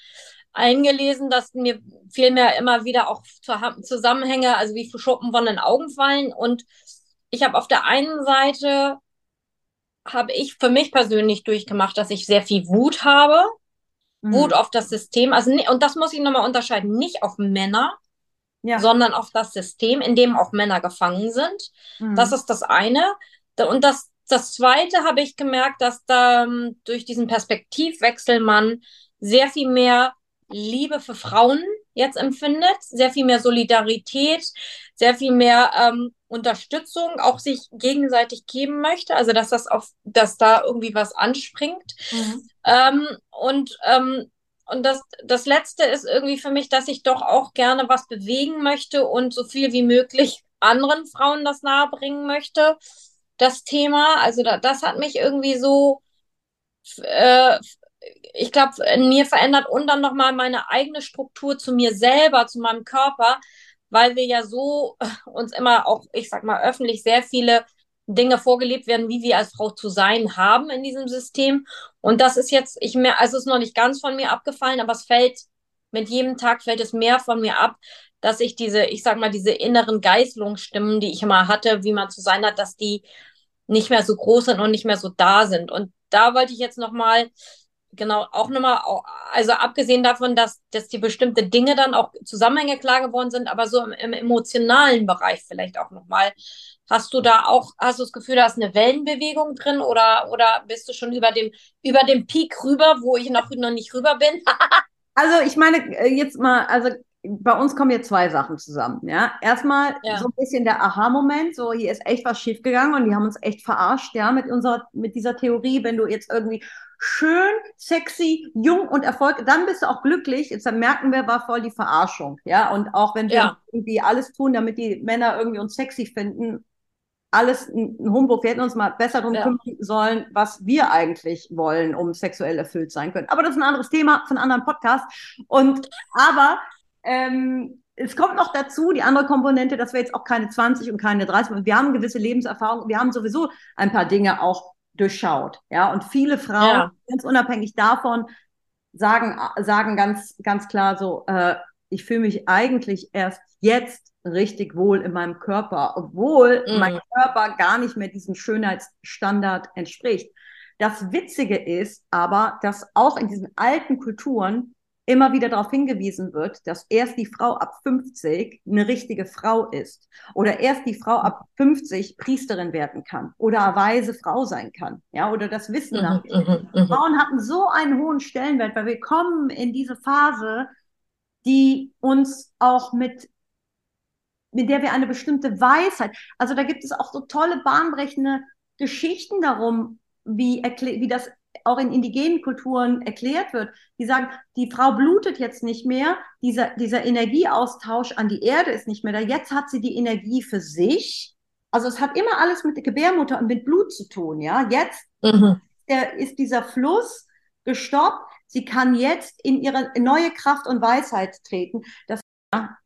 eingelesen, dass mir vielmehr immer wieder auch Zusammenhänge, also wie Schuppen von den Augen fallen. Und ich habe auf der einen Seite habe ich für mich persönlich durchgemacht, dass ich sehr viel Wut habe. Wut Mhm. auf das System. Also, und das muss ich nochmal unterscheiden, nicht auf Männer, ja. sondern auf das System, in dem auch Männer gefangen sind. Mhm. Das ist das eine. Und das, das zweite habe ich gemerkt, dass da ähm, durch diesen Perspektivwechsel man sehr viel mehr Liebe für Frauen jetzt empfindet, sehr viel mehr Solidarität, sehr viel mehr ähm, Unterstützung auch sich gegenseitig geben möchte. Also dass das auf, dass da irgendwie was anspringt. Mhm. Ähm, und ähm, und das, das Letzte ist irgendwie für mich, dass ich doch auch gerne was bewegen möchte und so viel wie möglich anderen Frauen das nahebringen möchte, das Thema. Also da, das hat mich irgendwie so, äh, ich glaube, in mir verändert und dann nochmal meine eigene Struktur zu mir selber, zu meinem Körper, weil wir ja so uns immer auch, ich sag mal, öffentlich sehr viele Dinge vorgelebt werden, wie wir als Frau zu sein haben in diesem System. Und das ist jetzt, ich mehr, also es ist noch nicht ganz von mir abgefallen, aber es fällt, mit jedem Tag fällt es mehr von mir ab, dass ich diese, ich sag mal, diese inneren Geißlungsstimmen, die ich immer hatte, wie man zu sein hat, dass die, nicht mehr so groß sind und nicht mehr so da sind. Und da wollte ich jetzt nochmal, genau, auch nochmal, also abgesehen davon, dass, dass die bestimmte Dinge dann auch Zusammenhänge klar geworden sind, aber so im, im emotionalen Bereich vielleicht auch nochmal. Hast du da auch, hast du das Gefühl, da ist eine Wellenbewegung drin oder, oder bist du schon über dem, über dem Peak rüber, wo ich noch, noch nicht rüber bin? also ich meine, äh, jetzt mal, also bei uns kommen jetzt zwei Sachen zusammen. Ja, erstmal ja. so ein bisschen der Aha-Moment, so hier ist echt was schiefgegangen und die haben uns echt verarscht, ja, mit unserer, mit dieser Theorie, wenn du jetzt irgendwie schön, sexy, jung und erfolgreich, dann bist du auch glücklich. Jetzt merken wir, war voll die Verarschung, ja. Und auch wenn wir ja. irgendwie alles tun, damit die Männer irgendwie uns sexy finden, alles ein Humbug. Wir hätten uns mal besser darum ja. kümmern sollen, was wir eigentlich wollen, um sexuell erfüllt sein können. Aber das ist ein anderes Thema von einem anderen Podcast. Und aber ähm, es kommt noch dazu, die andere Komponente, dass wir jetzt auch keine 20 und keine 30, wir haben gewisse Lebenserfahrung, wir haben sowieso ein paar Dinge auch durchschaut. Ja, und viele Frauen, ja. ganz unabhängig davon, sagen, sagen ganz, ganz klar so, äh, ich fühle mich eigentlich erst jetzt richtig wohl in meinem Körper, obwohl mm. mein Körper gar nicht mehr diesem Schönheitsstandard entspricht. Das Witzige ist aber, dass auch in diesen alten Kulturen immer wieder darauf hingewiesen wird, dass erst die Frau ab 50 eine richtige Frau ist oder erst die Frau ab 50 Priesterin werden kann oder weise Frau sein kann, ja, oder das Wissen nach. Mhm, mhm, mhm, Frauen hatten so einen hohen Stellenwert, weil wir kommen in diese Phase, die uns auch mit mit der wir eine bestimmte Weisheit, also da gibt es auch so tolle bahnbrechende Geschichten darum, wie, wie das auch in indigenen Kulturen erklärt wird, die sagen, die Frau blutet jetzt nicht mehr, dieser, dieser Energieaustausch an die Erde ist nicht mehr da, jetzt hat sie die Energie für sich. Also es hat immer alles mit der Gebärmutter und mit Blut zu tun, ja. Jetzt mhm. der, ist dieser Fluss gestoppt. Sie kann jetzt in ihre neue Kraft und Weisheit treten. Das, ja,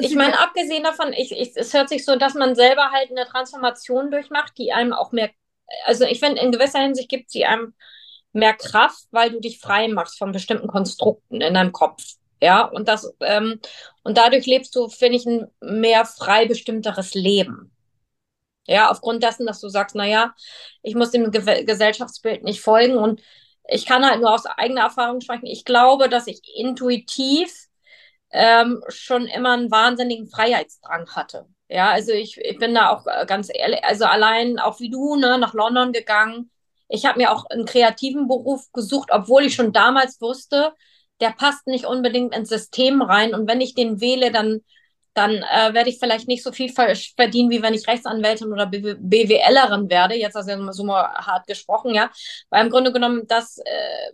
ich meine, abgesehen davon, ich, ich, es hört sich so, dass man selber halt eine Transformation durchmacht, die einem auch mehr, also ich finde, in gewisser Hinsicht gibt sie einem mehr Kraft, weil du dich frei machst von bestimmten Konstrukten in deinem Kopf. Ja, und das, ähm, und dadurch lebst du, finde ich, ein mehr frei bestimmteres Leben. Ja, aufgrund dessen, dass du sagst, naja, ich muss dem Ge Gesellschaftsbild nicht folgen und ich kann halt nur aus eigener Erfahrung sprechen. Ich glaube, dass ich intuitiv ähm, schon immer einen wahnsinnigen Freiheitsdrang hatte. Ja, also ich, ich bin da auch äh, ganz ehrlich, also allein auch wie du, ne, nach London gegangen, ich habe mir auch einen kreativen Beruf gesucht, obwohl ich schon damals wusste, der passt nicht unbedingt ins System rein. Und wenn ich den wähle, dann, dann äh, werde ich vielleicht nicht so viel verdienen, wie wenn ich Rechtsanwältin oder BWLerin werde. Jetzt hast du ja so mal hart gesprochen, ja. Weil im Grunde genommen das, äh,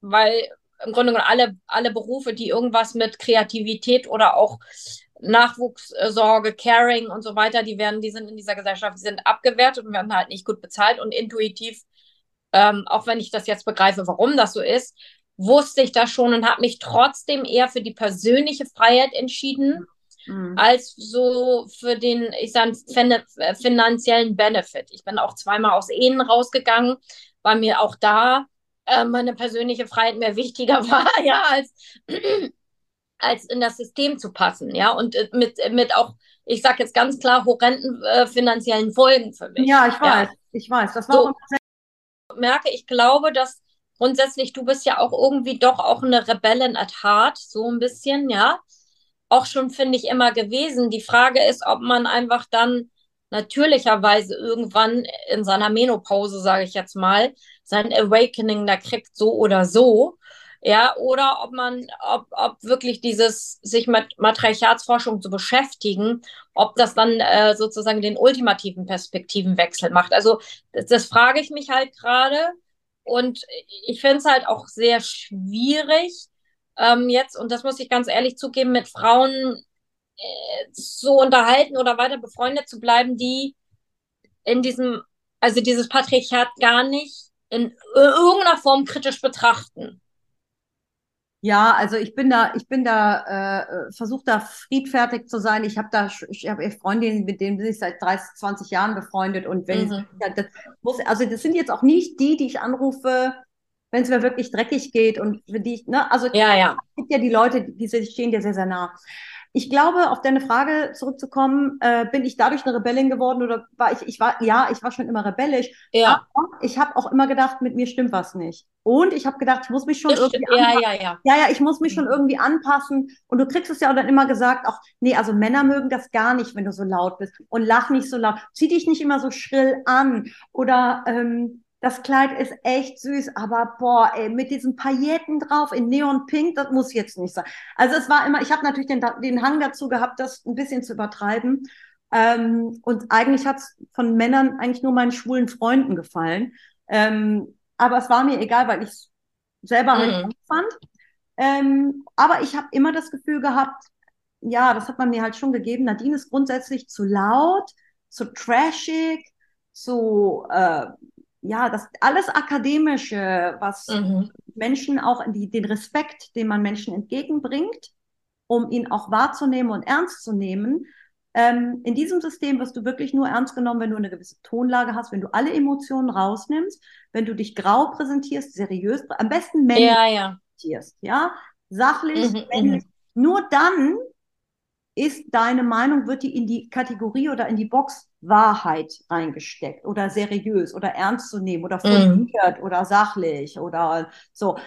weil im Grunde genommen alle, alle Berufe, die irgendwas mit Kreativität oder auch Nachwuchssorge, Caring und so weiter, die werden, die sind in dieser Gesellschaft, die sind abgewertet und werden halt nicht gut bezahlt und intuitiv ähm, auch wenn ich das jetzt begreife, warum das so ist, wusste ich das schon und habe mich trotzdem eher für die persönliche Freiheit entschieden, mhm. als so für den, ich sage, finanziellen Benefit. Ich bin auch zweimal aus Ehen rausgegangen, weil mir auch da äh, meine persönliche Freiheit mehr wichtiger war, ja, als, als in das System zu passen, ja, und äh, mit, mit auch, ich sage jetzt ganz klar, horrenden äh, finanziellen Folgen für mich. Ja, ich weiß, ja. ich weiß. Das war so, auch merke, ich glaube, dass grundsätzlich du bist ja auch irgendwie doch auch eine Rebellin at heart, so ein bisschen, ja. Auch schon, finde ich, immer gewesen. Die Frage ist, ob man einfach dann natürlicherweise irgendwann in seiner Menopause, sage ich jetzt mal, sein Awakening da kriegt, so oder so. Ja, oder ob man, ob, ob wirklich dieses, sich mit Matriarchatsforschung zu beschäftigen, ob das dann äh, sozusagen den ultimativen Perspektivenwechsel macht. Also das, das frage ich mich halt gerade. Und ich finde es halt auch sehr schwierig, ähm, jetzt, und das muss ich ganz ehrlich zugeben, mit Frauen äh, so unterhalten oder weiter befreundet zu bleiben, die in diesem, also dieses Patriarchat gar nicht in irgendeiner Form kritisch betrachten. Ja, also ich bin da, ich bin da, äh, versuche da friedfertig zu sein. Ich habe da, ich habe Freundinnen, mit denen bin ich seit 30, 20 Jahren befreundet und wenn mhm. ich, das muss, also das sind jetzt auch nicht die, die ich anrufe, wenn es mir wirklich dreckig geht und für die ich, ne, also ja, ja. es gibt ja die Leute, die, die stehen dir sehr, sehr nah. Ich glaube, auf deine Frage zurückzukommen, äh, bin ich dadurch eine Rebellin geworden oder war ich, ich war, ja, ich war schon immer rebellisch. Ja. Aber ich habe auch immer gedacht, mit mir stimmt was nicht. Und ich habe gedacht, ich muss mich schon Das irgendwie stimmt. Ja, anpassen. ja, ja. Ja, ja, ich muss mich schon Mhm. irgendwie anpassen. Und du kriegst es ja auch dann immer gesagt, auch, nee, also Männer mögen das gar nicht, wenn du so laut bist. Und lach nicht so laut. Zieh dich nicht immer so schrill an. Oder ähm, das Kleid ist echt süß, aber boah, ey, mit diesen Pailletten drauf in Neon Pink, das muss jetzt nicht sein. Also es war immer, ich habe natürlich den, den Hang dazu gehabt, das ein bisschen zu übertreiben. Ähm, und eigentlich hat es von Männern eigentlich nur meinen schwulen Freunden gefallen. Ähm, aber es war mir egal, weil ich es selber halt Mhm. gut fand. Ähm, aber ich habe immer das Gefühl gehabt, ja, das hat man mir halt schon gegeben. Nadine ist grundsätzlich zu laut, zu trashig, zu, äh, ja, das alles Akademische, was Mhm. Menschen auch die, den Respekt, den man Menschen entgegenbringt, um ihn auch wahrzunehmen und ernst zu nehmen. Ähm, in diesem System wirst du wirklich nur ernst genommen, wenn du eine gewisse Tonlage hast, wenn du alle Emotionen rausnimmst, wenn du dich grau präsentierst, seriös, am besten männlich Ja, ja. präsentierst, ja, sachlich, Mhm, männlich. Nur dann ist deine Meinung, wird die in die Kategorie oder in die Box Wahrheit reingesteckt oder seriös oder ernst zu nehmen oder Mhm. fundiert oder sachlich oder so.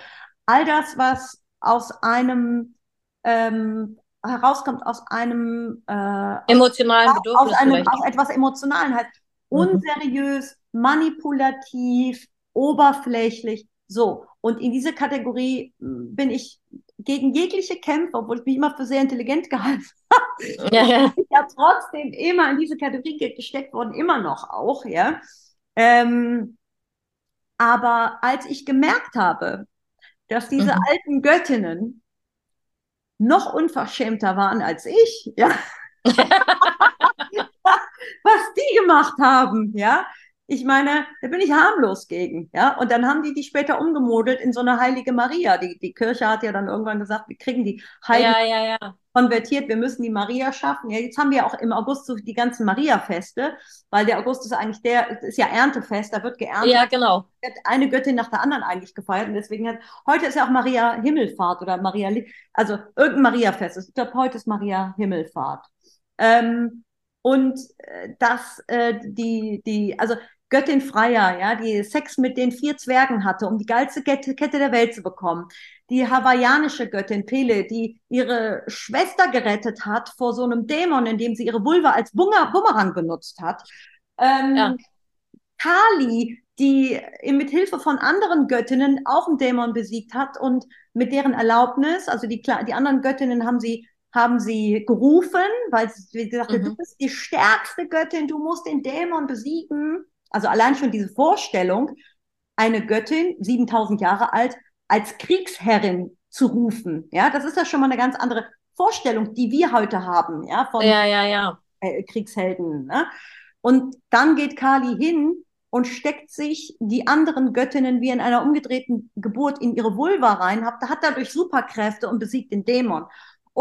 All das, was aus einem ähm, herauskommt, aus einem äh, Emotionalen aus Bedürfnis einem, vielleicht. aus etwas Emotionalen halt. Mhm. Unseriös, manipulativ, oberflächlich, so. Und in diese Kategorie mh, bin ich gegen jegliche Kämpfe, obwohl ich mich immer für sehr intelligent gehalten habe, Ja, ja. bin ja trotzdem immer in diese Kategorie ge- gesteckt worden, immer noch auch, ja. Ähm, aber als ich gemerkt habe, dass diese Mhm. alten Göttinnen noch unverschämter waren als ich, ja, was die gemacht haben, ja. Ich meine, da bin ich harmlos gegen, ja. Und dann haben die die später umgemodelt in so eine heilige Maria. Die, die Kirche hat ja dann irgendwann gesagt, wir kriegen die heilige Ja, ja, ja. konvertiert, wir müssen die Maria schaffen. Ja, jetzt haben wir auch im August so die ganzen Maria-Feste, weil der August ist eigentlich der, ist ja Erntefest, da wird geerntet, Ja, genau. wird eine Göttin nach der anderen eigentlich gefeiert. Und deswegen hat, heute ist ja auch Maria Himmelfahrt oder Maria, also irgendein Maria-Fest. Ich glaube, heute ist Maria Himmelfahrt. Ähm, und äh, das, äh, die, die, also Göttin Freya, ja, die Sex mit den vier Zwergen hatte, um die geilste Kette, der Welt zu bekommen. Die hawaiianische Göttin Pele, die ihre Schwester gerettet hat vor so einem Dämon, indem sie ihre Vulva als Bumerang benutzt hat. Ähm, Ja. Kali, die mit Hilfe von anderen Göttinnen auch einen Dämon besiegt hat und mit deren Erlaubnis, also die, die anderen Göttinnen haben sie, haben sie gerufen, weil sie gesagt, Mhm. du bist die stärkste Göttin, du musst den Dämon besiegen. Also allein schon diese Vorstellung, eine Göttin, 7000 Jahre alt, als Kriegsherrin zu rufen, ja, das ist ja schon mal eine ganz andere Vorstellung, die wir heute haben, ja, von Ja, ja, ja. äh, Kriegshelden. Ne? Und dann geht Kali hin und steckt sich die anderen Göttinnen wie in einer umgedrehten Geburt in ihre Vulva rein, hat, hat dadurch Superkräfte und besiegt den Dämon.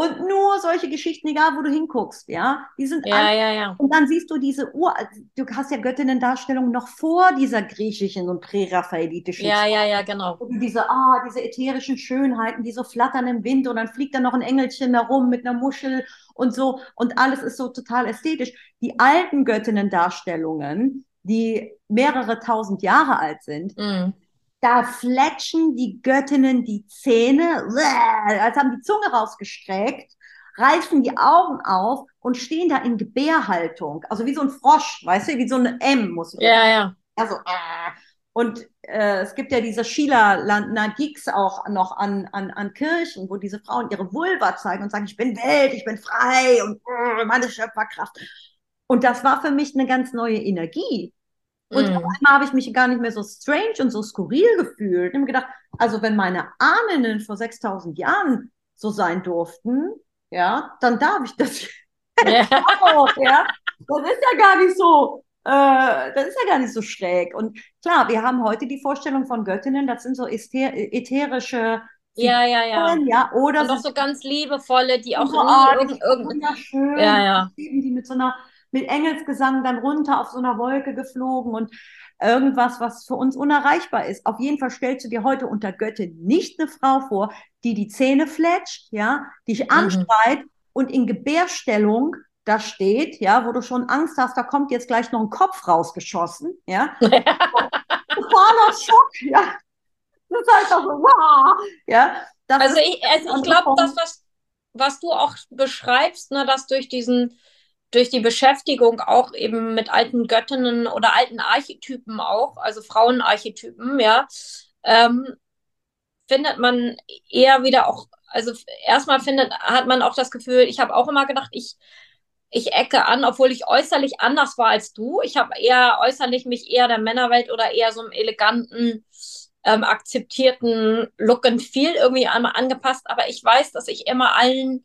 Und nur solche Geschichten, egal wo du hinguckst, ja, die sind Ja, alle ja, ja. und dann siehst du diese Ur, du hast ja Göttinnen-Darstellung noch vor dieser griechischen und präraphaelitischen Ja, ja, ja, genau. du diese, ah, diese ätherischen Schönheiten, die so flattern im Wind und dann fliegt da noch ein Engelchen da rum mit einer Muschel und so und alles ist so total ästhetisch. Die alten Göttinnen-Darstellungen, die mehrere tausend Jahre alt sind, Mhm. Da fletschen die Göttinnen die Zähne, als haben die Zunge rausgestreckt, reißen die Augen auf und stehen da in Gebärhaltung, also wie so ein Frosch, weißt du, wie so eine M muss ich Ja, ja. also, äh, und äh, es gibt ja diese Sheila-Gigs auch noch an, an, an Kirchen, wo diese Frauen ihre Vulva zeigen und sagen, ich bin Welt, ich bin frei und äh, meine Schöpferkraft. Und das war für mich eine ganz neue Energie. Und Mhm. auf einmal habe ich mich gar nicht mehr so strange und so skurril gefühlt. Ich habe mir gedacht, also wenn meine Ahnen vor 6000 Jahren so sein durften, ja, dann darf ich das Ja. auch, ja. Das ist ja gar nicht so, äh, das ist ja gar nicht so schräg. Und klar, wir haben heute die Vorstellung von Göttinnen, das sind so äther ätherische Ja, ja, ja. Ja, oder Und auch so ganz liebevolle, die auch so, sind irgend, Ja, ja. die mit so einer, mit Engelsgesang dann runter auf so einer Wolke geflogen und irgendwas, was für uns unerreichbar ist. Auf jeden Fall stellst du dir heute unter Göttin nicht eine Frau vor, die die Zähne fletscht, ja, dich Mhm. anschreit und in Gebärstellung da steht, ja, wo du schon Angst hast, da kommt jetzt gleich noch ein Kopf rausgeschossen, ja. Totaler Schock, ja. Das ist einfach so, wow, ja. Das also ich, also ich glaube, das, was, was du auch beschreibst, ne, dass durch diesen, durch die Beschäftigung auch eben mit alten Göttinnen oder alten Archetypen auch, also Frauenarchetypen, ja, ähm, findet man eher wieder auch, also erstmal findet, hat man auch das Gefühl, ich habe auch immer gedacht, ich ich ecke an, obwohl ich äußerlich anders war als du. Ich habe eher äußerlich mich eher der Männerwelt oder eher so einem eleganten, ähm, akzeptierten Look and Feel irgendwie einmal angepasst. Aber ich weiß, dass ich immer allen,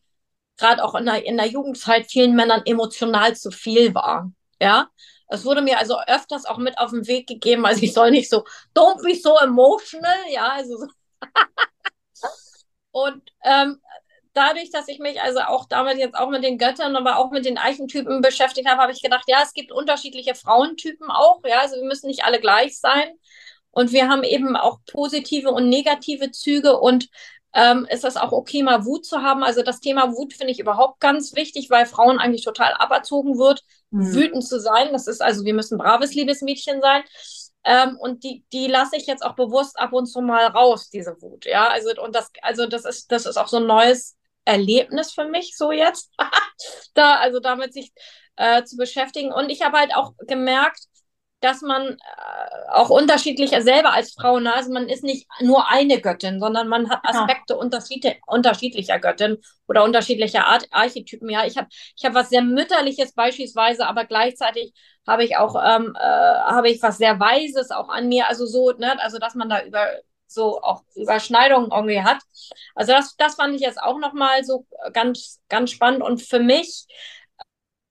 gerade auch in der, in der Jugendzeit, vielen Männern emotional zu viel war. Ja. Es wurde mir also öfters auch mit auf den Weg gegeben, also ich soll nicht so, don't be so emotional, ja, also so. Und ähm, dadurch, dass ich mich also auch damit jetzt auch mit den Göttern, aber auch mit den Eichentypen beschäftigt habe, habe ich gedacht, ja, es gibt unterschiedliche Frauentypen auch, ja, also wir müssen nicht alle gleich sein. Und wir haben eben auch positive und negative Züge und ähm, ist es auch okay, mal Wut zu haben. Also das Thema Wut finde ich überhaupt ganz wichtig, weil Frauen eigentlich total aberzogen wird, mhm. wütend zu sein. Das ist also, wir müssen braves Liebesmädchen sein. Ähm, und die, die lasse ich jetzt auch bewusst ab und zu mal raus, diese Wut. Ja, also, und das, also das ist, das ist auch so ein neues Erlebnis für mich so jetzt, da also damit sich äh, zu beschäftigen. Und ich habe halt auch gemerkt, dass man äh, auch unterschiedlicher selber als Frau, ne? also man ist nicht nur eine Göttin, sondern man hat Aspekte ja. unterschied unterschiedlicher Göttin oder unterschiedlicher Art Archetypen. Ja, ich habe ich habe was sehr mütterliches beispielsweise, aber gleichzeitig habe ich auch ähm, äh, habe ich was sehr Weises auch an mir, also so, ne, also dass man da über so auch Überschneidungen irgendwie hat. Also das, das fand ich jetzt auch nochmal so ganz, ganz spannend. Und für mich,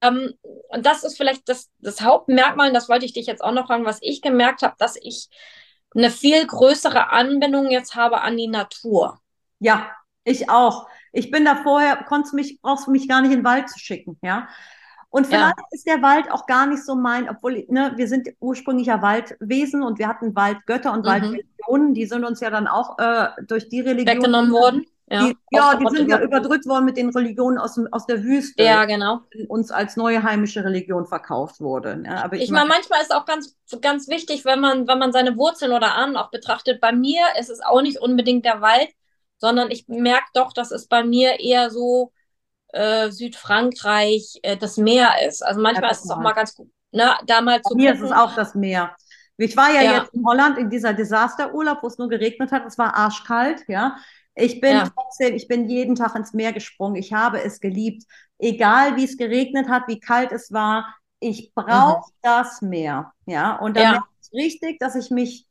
ähm, und das ist vielleicht das, das Hauptmerkmal, das wollte ich dich jetzt auch noch fragen, was ich gemerkt habe, dass ich eine viel größere Anbindung jetzt habe an die Natur. Ja, ich auch. Ich bin da vorher, konntest mich, brauchst du mich gar nicht in den Wald zu schicken, ja. Und vielleicht ja. ist der Wald auch gar nicht so mein, obwohl ne, wir sind ursprünglicher Waldwesen und wir hatten Waldgötter und mhm. Waldreligionen, die sind uns ja dann auch äh, durch die Religion weggenommen worden. Ja, die, ja, die sind ja überdrückt worden mit den Religionen aus, aus der Wüste. Ja, genau. Die uns als neue heimische Religion verkauft wurde. Ja, aber ich, ich meine, manchmal ist auch ganz, ganz wichtig, wenn man, wenn man seine Wurzeln oder Ahnen auch betrachtet. Bei mir ist es auch nicht unbedingt der Wald, sondern ich merke doch, dass es bei mir eher so äh, Südfrankreich äh, das Meer ist. Also manchmal ja, ist es auch mal ganz gut, ne, da mal zu Mir gucken. ist es auch das Meer. Ich war ja, ja, jetzt in Holland in dieser Desasterurlaub, wo es nur geregnet hat. Es war arschkalt, ja. Ich bin ja. trotzdem, ich bin jeden Tag ins Meer gesprungen. Ich habe es geliebt. Egal wie es geregnet hat, wie kalt es war. Ich brauche mhm. das Meer. Ja. Und dann ja. ist es richtig, dass ich mich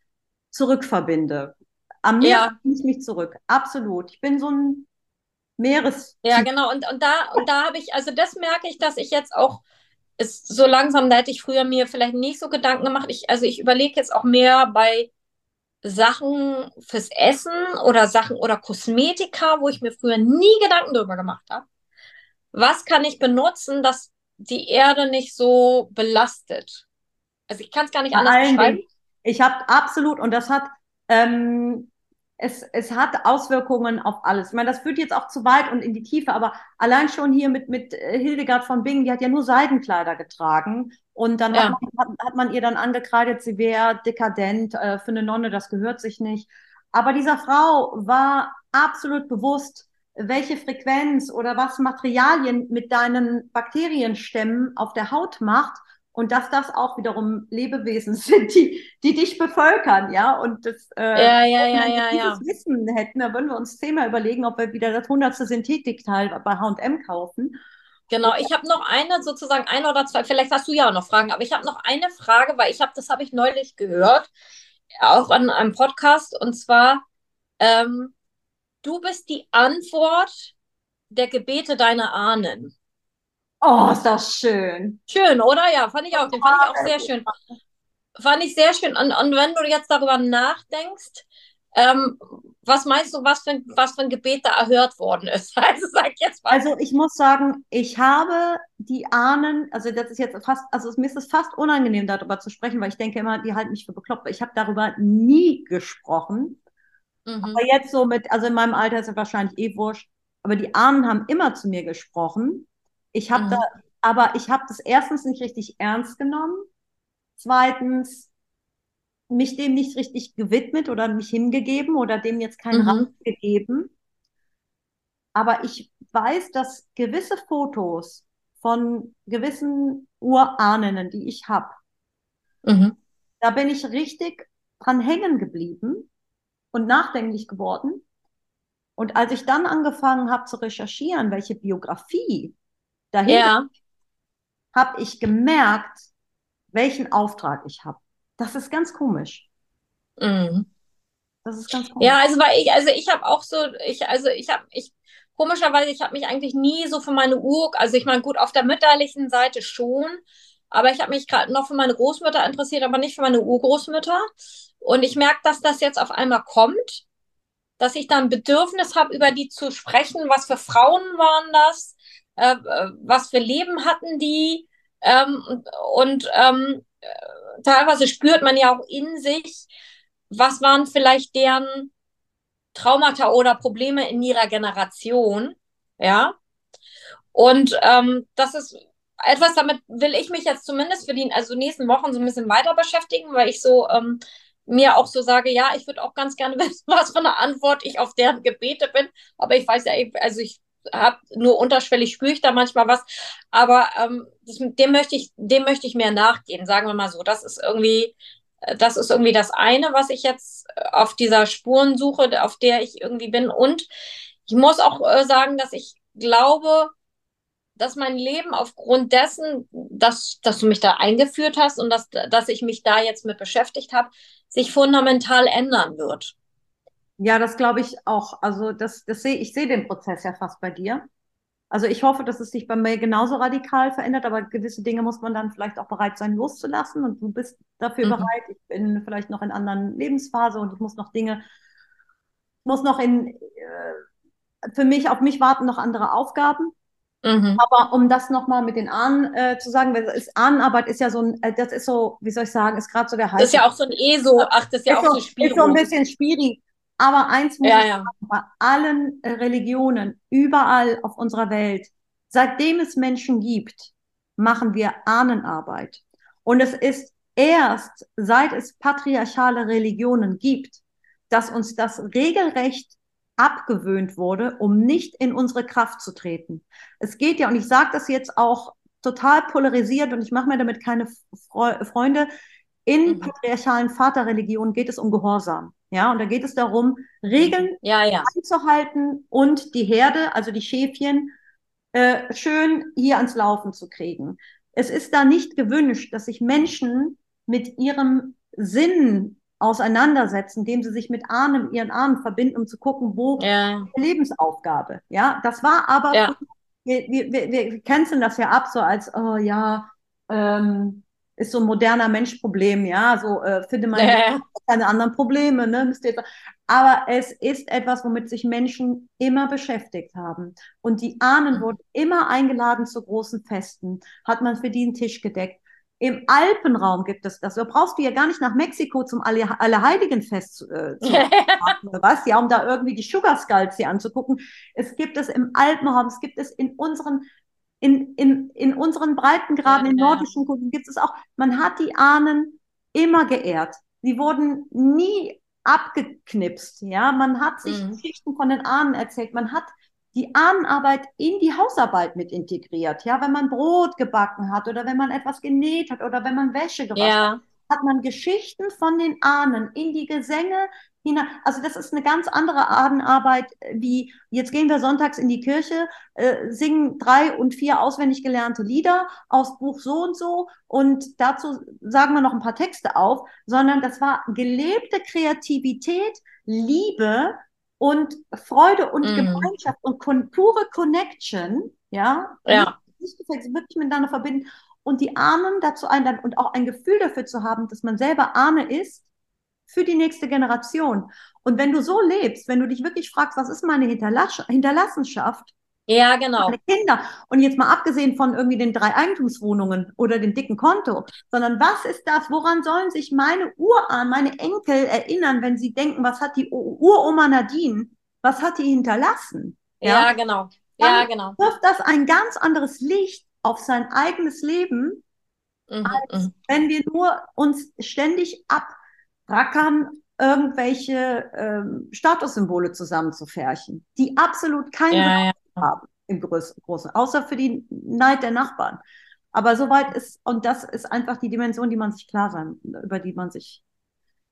zurückverbinde. Am Meer ja. ich mich zurück. Absolut. Ich bin so ein Meeres. Ja, genau. Und, und da, und da habe ich, also das merke ich, dass ich jetzt auch ist so langsam, da hätte ich früher mir vielleicht nicht so Gedanken gemacht. Ich, also ich überlege jetzt auch mehr bei Sachen fürs Essen oder Sachen oder Kosmetika, wo ich mir früher nie Gedanken darüber gemacht habe. Was kann ich benutzen, dass die Erde nicht so belastet? Also ich kann es gar nicht anders beschreiben. Ich habe absolut, und das hat ähm, es, es hat Auswirkungen auf alles. Ich meine, das führt jetzt auch zu weit und in die Tiefe, aber allein schon hier mit, mit äh, Hildegard von Bingen, die hat ja nur Seidenkleider getragen. Und dann ja. hat, man, hat, man, ihr dann angekreidet, sie wäre dekadent, äh, für eine Nonne, das gehört sich nicht. Aber dieser Frau war absolut bewusst, welche Frequenz oder was Materialien mit deinen Bakterienstämmen auf der Haut macht und dass das auch wiederum Lebewesen sind, die, die dich bevölkern, ja. Und das, äh, ja, ja, ja, wenn wir dieses ja. Wissen hätten, da würden wir uns zehnmal überlegen, ob wir wieder das hundertste Synthetikteil bei H&M kaufen. Genau, ich habe noch eine, sozusagen eine oder zwei, vielleicht hast du ja auch noch Fragen, aber ich habe noch eine Frage, weil ich habe, das habe ich neulich gehört, auch an einem Podcast, und zwar, ähm, du bist die Antwort der Gebete deiner Ahnen. Oh, ist das schön. Schön, oder? Ja, fand ich auch. Den fand ich auch sehr schön. Fand ich sehr schön. Und, und wenn du jetzt darüber nachdenkst, ähm, was meinst du, was für, was für ein Gebet da erhört worden ist? Also sag jetzt mal. Also ich muss sagen, ich habe die Ahnen, also das ist jetzt fast, also mir ist es fast unangenehm, darüber zu sprechen, weil ich denke immer, die halten mich für bekloppt. Ich habe darüber nie gesprochen. Mhm. Aber jetzt so mit, also in meinem Alter ist es wahrscheinlich eh wurscht. aber die Ahnen haben immer zu mir gesprochen. Ich habe Mhm. da, aber ich habe das erstens nicht richtig ernst genommen. Zweitens mich dem nicht richtig gewidmet oder mich hingegeben oder dem jetzt keinen Mhm. Raum gegeben. Aber ich weiß, dass gewisse Fotos von gewissen Urahnen, die ich habe, Mhm. da bin ich richtig dran hängen geblieben und nachdenklich geworden. Und als ich dann angefangen habe zu recherchieren, welche Biografie dahinter, Ja. habe ich gemerkt, welchen Auftrag ich habe. Das ist ganz komisch. Mhm. Das ist ganz komisch. Ja, also weil ich, also ich habe auch so, ich, also ich habe, ich, komischerweise, ich habe mich eigentlich nie so für meine Ur, also ich meine, gut, auf der mütterlichen Seite schon, aber ich habe mich gerade noch für meine Großmutter interessiert, aber nicht für meine Urgroßmütter. Und ich merke, dass das jetzt auf einmal kommt, dass ich da ein Bedürfnis habe, über die zu sprechen. Was für Frauen waren das? Äh, was für Leben hatten die? Ähm, und ähm, äh, teilweise spürt man ja auch in sich, was waren vielleicht deren Traumata oder Probleme in ihrer Generation, ja. Und ähm, das ist etwas, damit will ich mich jetzt zumindest für die also nächsten Wochen so ein bisschen weiter beschäftigen, weil ich so ähm, mir auch so sage, ja, ich würde auch ganz gerne wissen, was für eine Antwort ich auf deren Gebete bin. Aber ich weiß ja, also ich habe nur unterschwellig spüre ich da manchmal was. Aber ähm, das, dem möchte ich, dem möchte ich mehr nachgehen, sagen wir mal so. Das ist irgendwie, äh, das ist irgendwie das eine, was ich jetzt äh, auf dieser Spurensuche, auf der ich irgendwie bin. Und ich muss auch äh, sagen, dass ich glaube, dass mein Leben aufgrund dessen, dass, dass du mich da eingeführt hast und dass, dass ich mich da jetzt mit beschäftigt habe, sich fundamental ändern wird. Ja, das glaube ich auch. Also das, das sehe ich sehe den Prozess ja fast bei dir. Also ich hoffe, dass es sich bei mir genauso radikal verändert, aber gewisse Dinge muss man dann vielleicht auch bereit sein, loszulassen. Und du bist dafür Mhm. bereit. Ich bin vielleicht noch in anderen Lebensphase und ich muss noch Dinge, muss noch in äh, für mich, auf mich warten noch andere Aufgaben. Mhm. Aber um das nochmal mit den Ahnen äh, zu sagen, weil es- Ahnenarbeit ist ja so ein, äh, das ist so, wie soll ich sagen, ist gerade so der Das ist ja auch so ein ESO, ach, das ist ja ist auch so, so ist so ein Spiro. bisschen schwierig. Aber eins muss Ja, ich ja. sagen, bei allen Religionen, überall auf unserer Welt, seitdem es Menschen gibt, machen wir Ahnenarbeit. Und es ist erst, seit es patriarchale Religionen gibt, dass uns das regelrecht abgewöhnt wurde, um nicht in unsere Kraft zu treten. Es geht ja, und ich sage das jetzt auch total polarisiert und ich mache mir damit keine Fre Freunde, in Mhm. patriarchalen Vaterreligionen geht es um Gehorsam. Ja, und da geht es darum, Regeln Ja, ja. einzuhalten und die Herde, also die Schäfchen, äh, schön hier ans Laufen zu kriegen. Es ist da nicht gewünscht, dass sich Menschen mit ihrem Sinn auseinandersetzen, indem sie sich mit Ahnen, ihren Ahnen verbinden, um zu gucken, wo Ja, die Lebensaufgabe. Ja, das war aber, ja. wir, wir, wir, wir canceln das ja ab, so als, oh ja, ähm, ist so ein moderner Menschproblem, ja, so äh, finde man Ja, keine anderen Probleme, ne? Müsst ihr aber es ist etwas, womit sich Menschen immer beschäftigt haben. Und die Ahnen Mhm. wurden immer eingeladen zu großen Festen, hat man für die einen Tisch gedeckt. Im Alpenraum gibt es das. Da brauchst du ja gar nicht nach Mexiko zum Alle Allerheiligenfest zu, äh, zu oder was, ja, um da irgendwie die Sugar Skulls hier anzugucken. Es gibt es im Alpenraum, es gibt es in unseren in, in, in unseren Breitengraden, Ja, in nordischen Kulturen gibt es auch, man hat die Ahnen immer geehrt. Sie wurden nie abgeknipst, ja. Man hat sich Mhm. Geschichten von den Ahnen erzählt. Man hat die Ahnenarbeit in die Hausarbeit mit integriert, ja. Wenn man Brot gebacken hat oder wenn man etwas genäht hat oder wenn man Wäsche gewaschen hat, ja. hat man Geschichten von den Ahnen in die Gesänge hinein. Also das ist eine ganz andere Ahnenarbeit, äh, wie jetzt gehen wir sonntags in die Kirche, äh, singen drei und vier auswendig gelernte Lieder aus Buch so und so und dazu sagen wir noch ein paar Texte auf, sondern das war gelebte Kreativität, Liebe und Freude und Mhm. Gemeinschaft und pure Connection, ja, Ja. nicht gefällt, wirklich miteinander verbinden und die Ahnen dazu einladen und auch ein Gefühl dafür zu haben, dass man selber Ahne ist für die nächste Generation. Und wenn du so lebst, wenn du dich wirklich fragst, was ist meine Hinterlass Hinterlassenschaft, Ja, genau. meine Kinder, und jetzt mal abgesehen von irgendwie den drei Eigentumswohnungen oder dem dicken Konto, sondern was ist das, woran sollen sich meine Urahn, meine Enkel erinnern, wenn sie denken, was hat die Uroma Nadine, was hat die hinterlassen? Ja, ja genau. Ja, genau. wirft das ein ganz anderes Licht auf sein eigenes Leben, mhm, als mhm. wenn wir nur uns ständig abrackern, irgendwelche ähm, Statussymbole zusammenzufärchen, die absolut keinen ja, ja. haben im Großen, außer für die Neid der Nachbarn. Aber soweit ist, und das ist einfach die Dimension, die man sich klar sein, über die man sich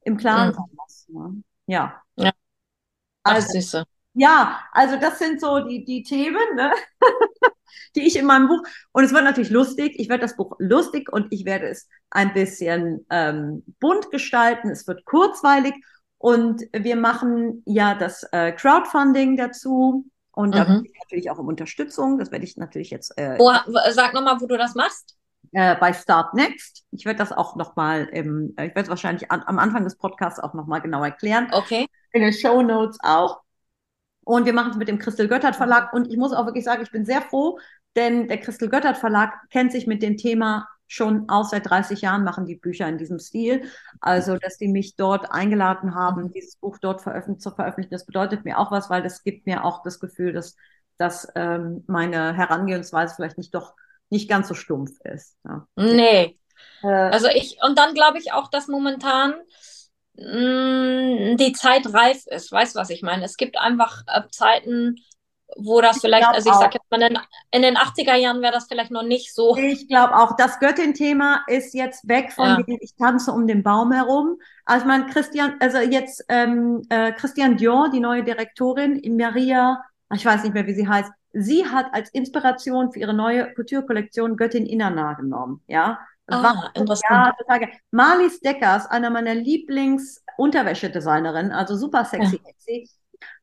im Klaren sein muss. Ne? Ja. ja. Also, ja, also das sind so die, die Themen, ne? die ich in meinem Buch, und es wird natürlich lustig, ich werde das Buch lustig und ich werde es ein bisschen ähm, bunt gestalten, es wird kurzweilig und wir machen ja das äh, Crowdfunding dazu und da mhm. bitte ich natürlich auch um Unterstützung, das werde ich natürlich jetzt. Äh, wo, sag nochmal, wo du das machst. Äh, bei Start Next. Ich werde das auch nochmal im, äh, ich werde es wahrscheinlich an, am Anfang des Podcasts auch nochmal genau erklären. Okay. In den Show Notes auch. Und wir machen es mit dem Christel Göttert Verlag. Und ich muss auch wirklich sagen, ich bin sehr froh, denn der Christel Göttert Verlag kennt sich mit dem Thema schon aus seit 30 Jahren machen die Bücher in diesem Stil. Also, dass die mich dort eingeladen haben, dieses Buch dort veröffentlicht, zu veröffentlichen, das bedeutet mir auch was, weil das gibt mir auch das Gefühl, dass, dass ähm, meine Herangehensweise vielleicht nicht doch nicht ganz so stumpf ist. Ja. Nee. Äh, also ich, und dann glaube ich auch, dass momentan Mm, die Zeit reif ist. Weißt du, was ich meine? Es gibt einfach äh, Zeiten, wo das ich vielleicht, also ich sag jetzt mal, in, in, den 80er Jahren wäre das vielleicht noch nicht so. Ich glaube auch, das Göttin-Thema ist jetzt weg von ja. dem, ich tanze um den Baum herum. Also man Christian, also jetzt ähm, äh, Christian Dior, die neue Direktorin, Maria, ich weiß nicht mehr, wie sie heißt, sie hat als Inspiration für ihre neue Couture-Kollektion Göttin Inanna genommen, ja. Ah, interessant. Ja, total. Marlies Deckers, einer meiner Lieblings-Unterwäschedesignerinnen, also super sexy, ja.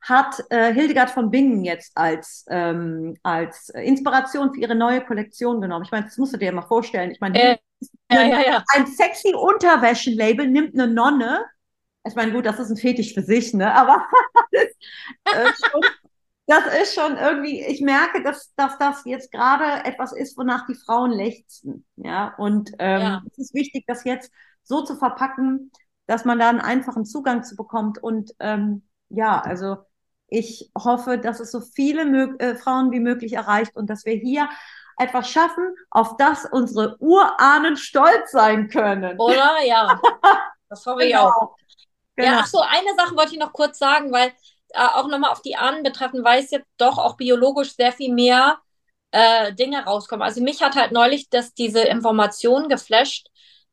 hat äh, Hildegard von Bingen jetzt als, ähm, als Inspiration für ihre neue Kollektion genommen. Ich meine, das musst du dir mal vorstellen. Ich meine, äh, ja, ja, ja. ein sexy Unterwäschenlabel nimmt eine Nonne. Ich meine, gut, das ist ein Fetisch für sich, ne? Aber das, äh, schon, das ist schon irgendwie, ich merke, dass, dass das jetzt gerade etwas ist, wonach die Frauen lechzen. Ja, und ähm, ja. es ist wichtig, das jetzt so zu verpacken, dass man da einen einfachen Zugang zu bekommt. Und ähm, ja, also ich hoffe, dass es so viele äh, Frauen wie möglich erreicht und dass wir hier etwas schaffen, auf das unsere Urahnen stolz sein können. Oder? Ja. Das hoffe genau. ich auch. Genau. Ja, ach so, eine Sache wollte ich noch kurz sagen, weil äh, auch nochmal auf die Ahnen betreffen, weil es jetzt doch auch biologisch sehr viel mehr äh, Dinge rauskommen. Also mich hat halt neulich das, diese Information geflasht,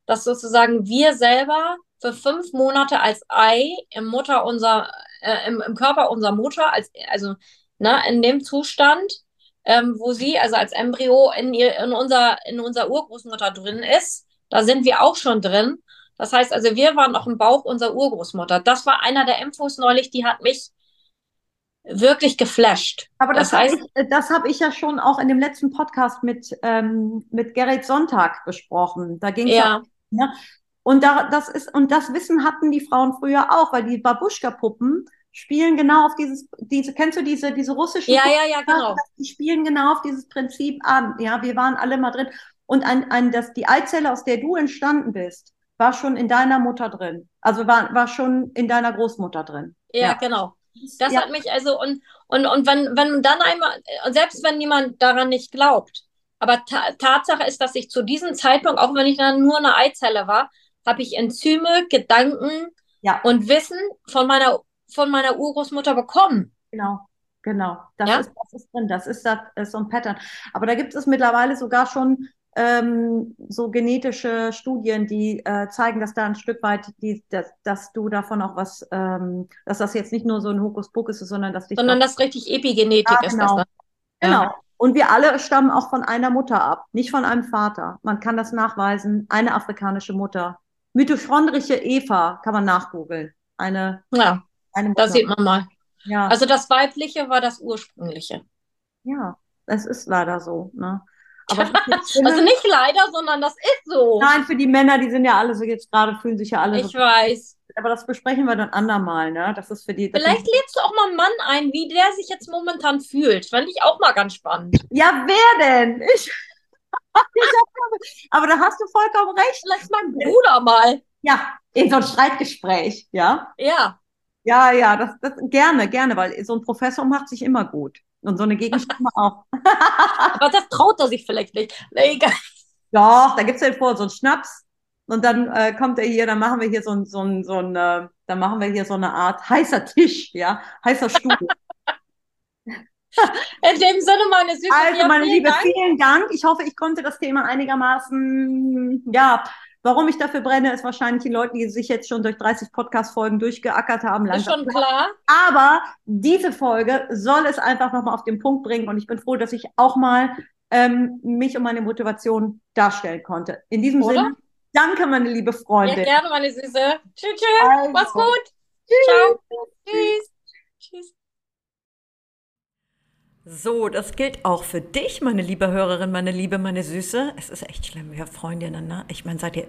dass sozusagen wir selber für fünf Monate als Ei im Mutter unser, äh, im, im Körper unserer Mutter, als, also ne, in dem Zustand, ähm, wo sie, also als Embryo in, ihr, in, unser, in unserer Urgroßmutter drin ist, da sind wir auch schon drin. Das heißt also, wir waren noch im Bauch unserer Urgroßmutter. Das war einer der Infos neulich, die hat mich wirklich geflasht. Aber das, das heißt, habe ich, das hab ich ja schon auch in dem letzten Podcast mit, ähm, mit Gerrit Sonntag besprochen. Da ging es ja. ja ne? Und da, das ist, und das Wissen hatten die Frauen früher auch, weil die Babuschka-Puppen spielen genau auf dieses, diese, kennst du diese, diese russischen? Ja, ja, ja, genau. Die spielen genau auf dieses Prinzip an. Ja, wir waren alle mal drin. Und ein, ein, das, die Eizelle, aus der du entstanden bist, war schon in deiner Mutter drin. Also war, war schon in deiner Großmutter drin. Ja, ja. genau. Das ja. hat mich also, und, und, und wenn, wenn dann einmal, selbst wenn niemand daran nicht glaubt, aber ta Tatsache ist, dass ich zu diesem Zeitpunkt, auch wenn ich dann nur eine Eizelle war, habe ich Enzyme, Gedanken ja. und Wissen von meiner, von meiner Urgroßmutter bekommen. Genau. Genau, das, ja? ist, das ist drin, das ist, das ist so ein Pattern. Aber da gibt es mittlerweile sogar schon ähm, so genetische Studien, die äh, zeigen, dass da ein Stück weit, die, dass, dass du davon auch was, ähm, dass das jetzt nicht nur so ein Hokuspokus ist, sondern dass dich sondern das richtig Epigenetik ja, ist. Genau. Das genau. Ja. Und wir alle stammen auch von einer Mutter ab, nicht von einem Vater. Man kann das nachweisen. Eine afrikanische Mutter. Mitochondrische Eva kann man nachgoogeln. Eine. Ja. Eine Mutter. Da sieht man mal. Ja. Also das Weibliche war das Ursprüngliche. Ja, es ist leider so. Ne? Aber also nicht leider, sondern das ist so. Nein, für die Männer, die sind ja alle so jetzt gerade, fühlen sich ja alle ich so. Ich weiß. Aber das besprechen wir dann andermal, ne? Das ist für die. Vielleicht lädst du auch mal einen Mann ein, wie der sich jetzt momentan fühlt. Fand ich auch mal ganz spannend. Ja, wer denn? Ich. aber da hast du vollkommen recht. Lass meinen Bruder mal. Ja, in so ein Streitgespräch, ja? Ja. Ja, ja, das, das gerne, gerne, weil so ein Professor macht sich immer gut. Und so eine wir auch. Aber das traut er sich vielleicht nicht. Egal. Doch, da gibt es ja vor, so einen Schnaps. Und dann äh, kommt er hier, dann machen wir hier so ein, so ein, so ein äh, dann machen wir hier so eine Art heißer Tisch, ja, heißer Stuhl. In dem Sinne, meine Süße. Also, meine Liebe, Dank. vielen Dank. Ich hoffe, ich konnte das Thema einigermaßen, ja, warum ich dafür brenne, ist wahrscheinlich die Leute, die sich jetzt schon durch 30 Podcast-Folgen durchgeackert haben. Ist schon klar. Aber diese Folge soll es einfach nochmal auf den Punkt bringen und ich bin froh, dass ich auch mal ähm, mich und meine Motivation darstellen konnte. In diesem Oder? Sinne, danke, meine liebe Freundin. Ja, gerne, meine Süße. Tschüss, tschüss. Also. Mach's gut. Tschüss. Ciao. Tschüss. Tschüss. So, das gilt auch für dich, meine liebe Hörerin, meine Liebe, meine Süße. Es ist echt schlimm, wir Freundinnen, ne? Ich meine, seid ihr,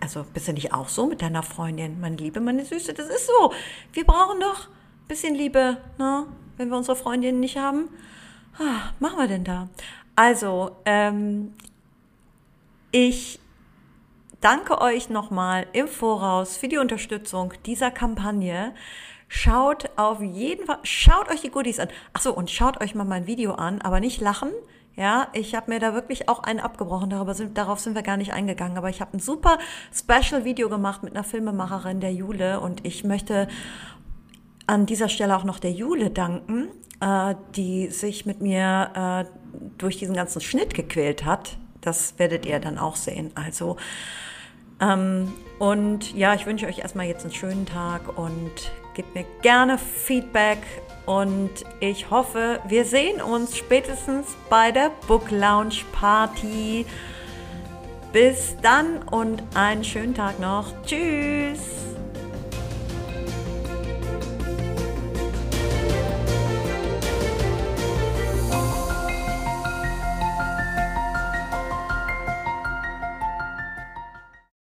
also bist du nicht auch so mit deiner Freundin, meine Liebe, meine Süße? Das ist so. Wir brauchen doch ein bisschen Liebe, ne? Wenn wir unsere Freundinnen nicht haben. Ah, machen wir denn da? Also, ähm, ich danke euch nochmal im Voraus für die Unterstützung dieser Kampagne. Schaut auf jeden Fall, schaut euch die Goodies an. Ach so, und schaut euch mal mein Video an, aber nicht lachen. Ja, ich habe mir da wirklich auch einen abgebrochen, darüber sind, darauf sind wir gar nicht eingegangen. Aber ich habe ein super Special-Video gemacht mit einer Filmemacherin, der Jule, und ich möchte an dieser Stelle auch noch der Jule danken, äh, die sich mit mir äh, durch diesen ganzen Schnitt gequält hat. Das werdet ihr dann auch sehen. Also, ähm, und ja, ich wünsche euch erstmal jetzt einen schönen Tag und Gebt mir gerne Feedback und ich hoffe, wir sehen uns spätestens bei der Book Lounge Party. Bis dann und einen schönen Tag noch. Tschüss.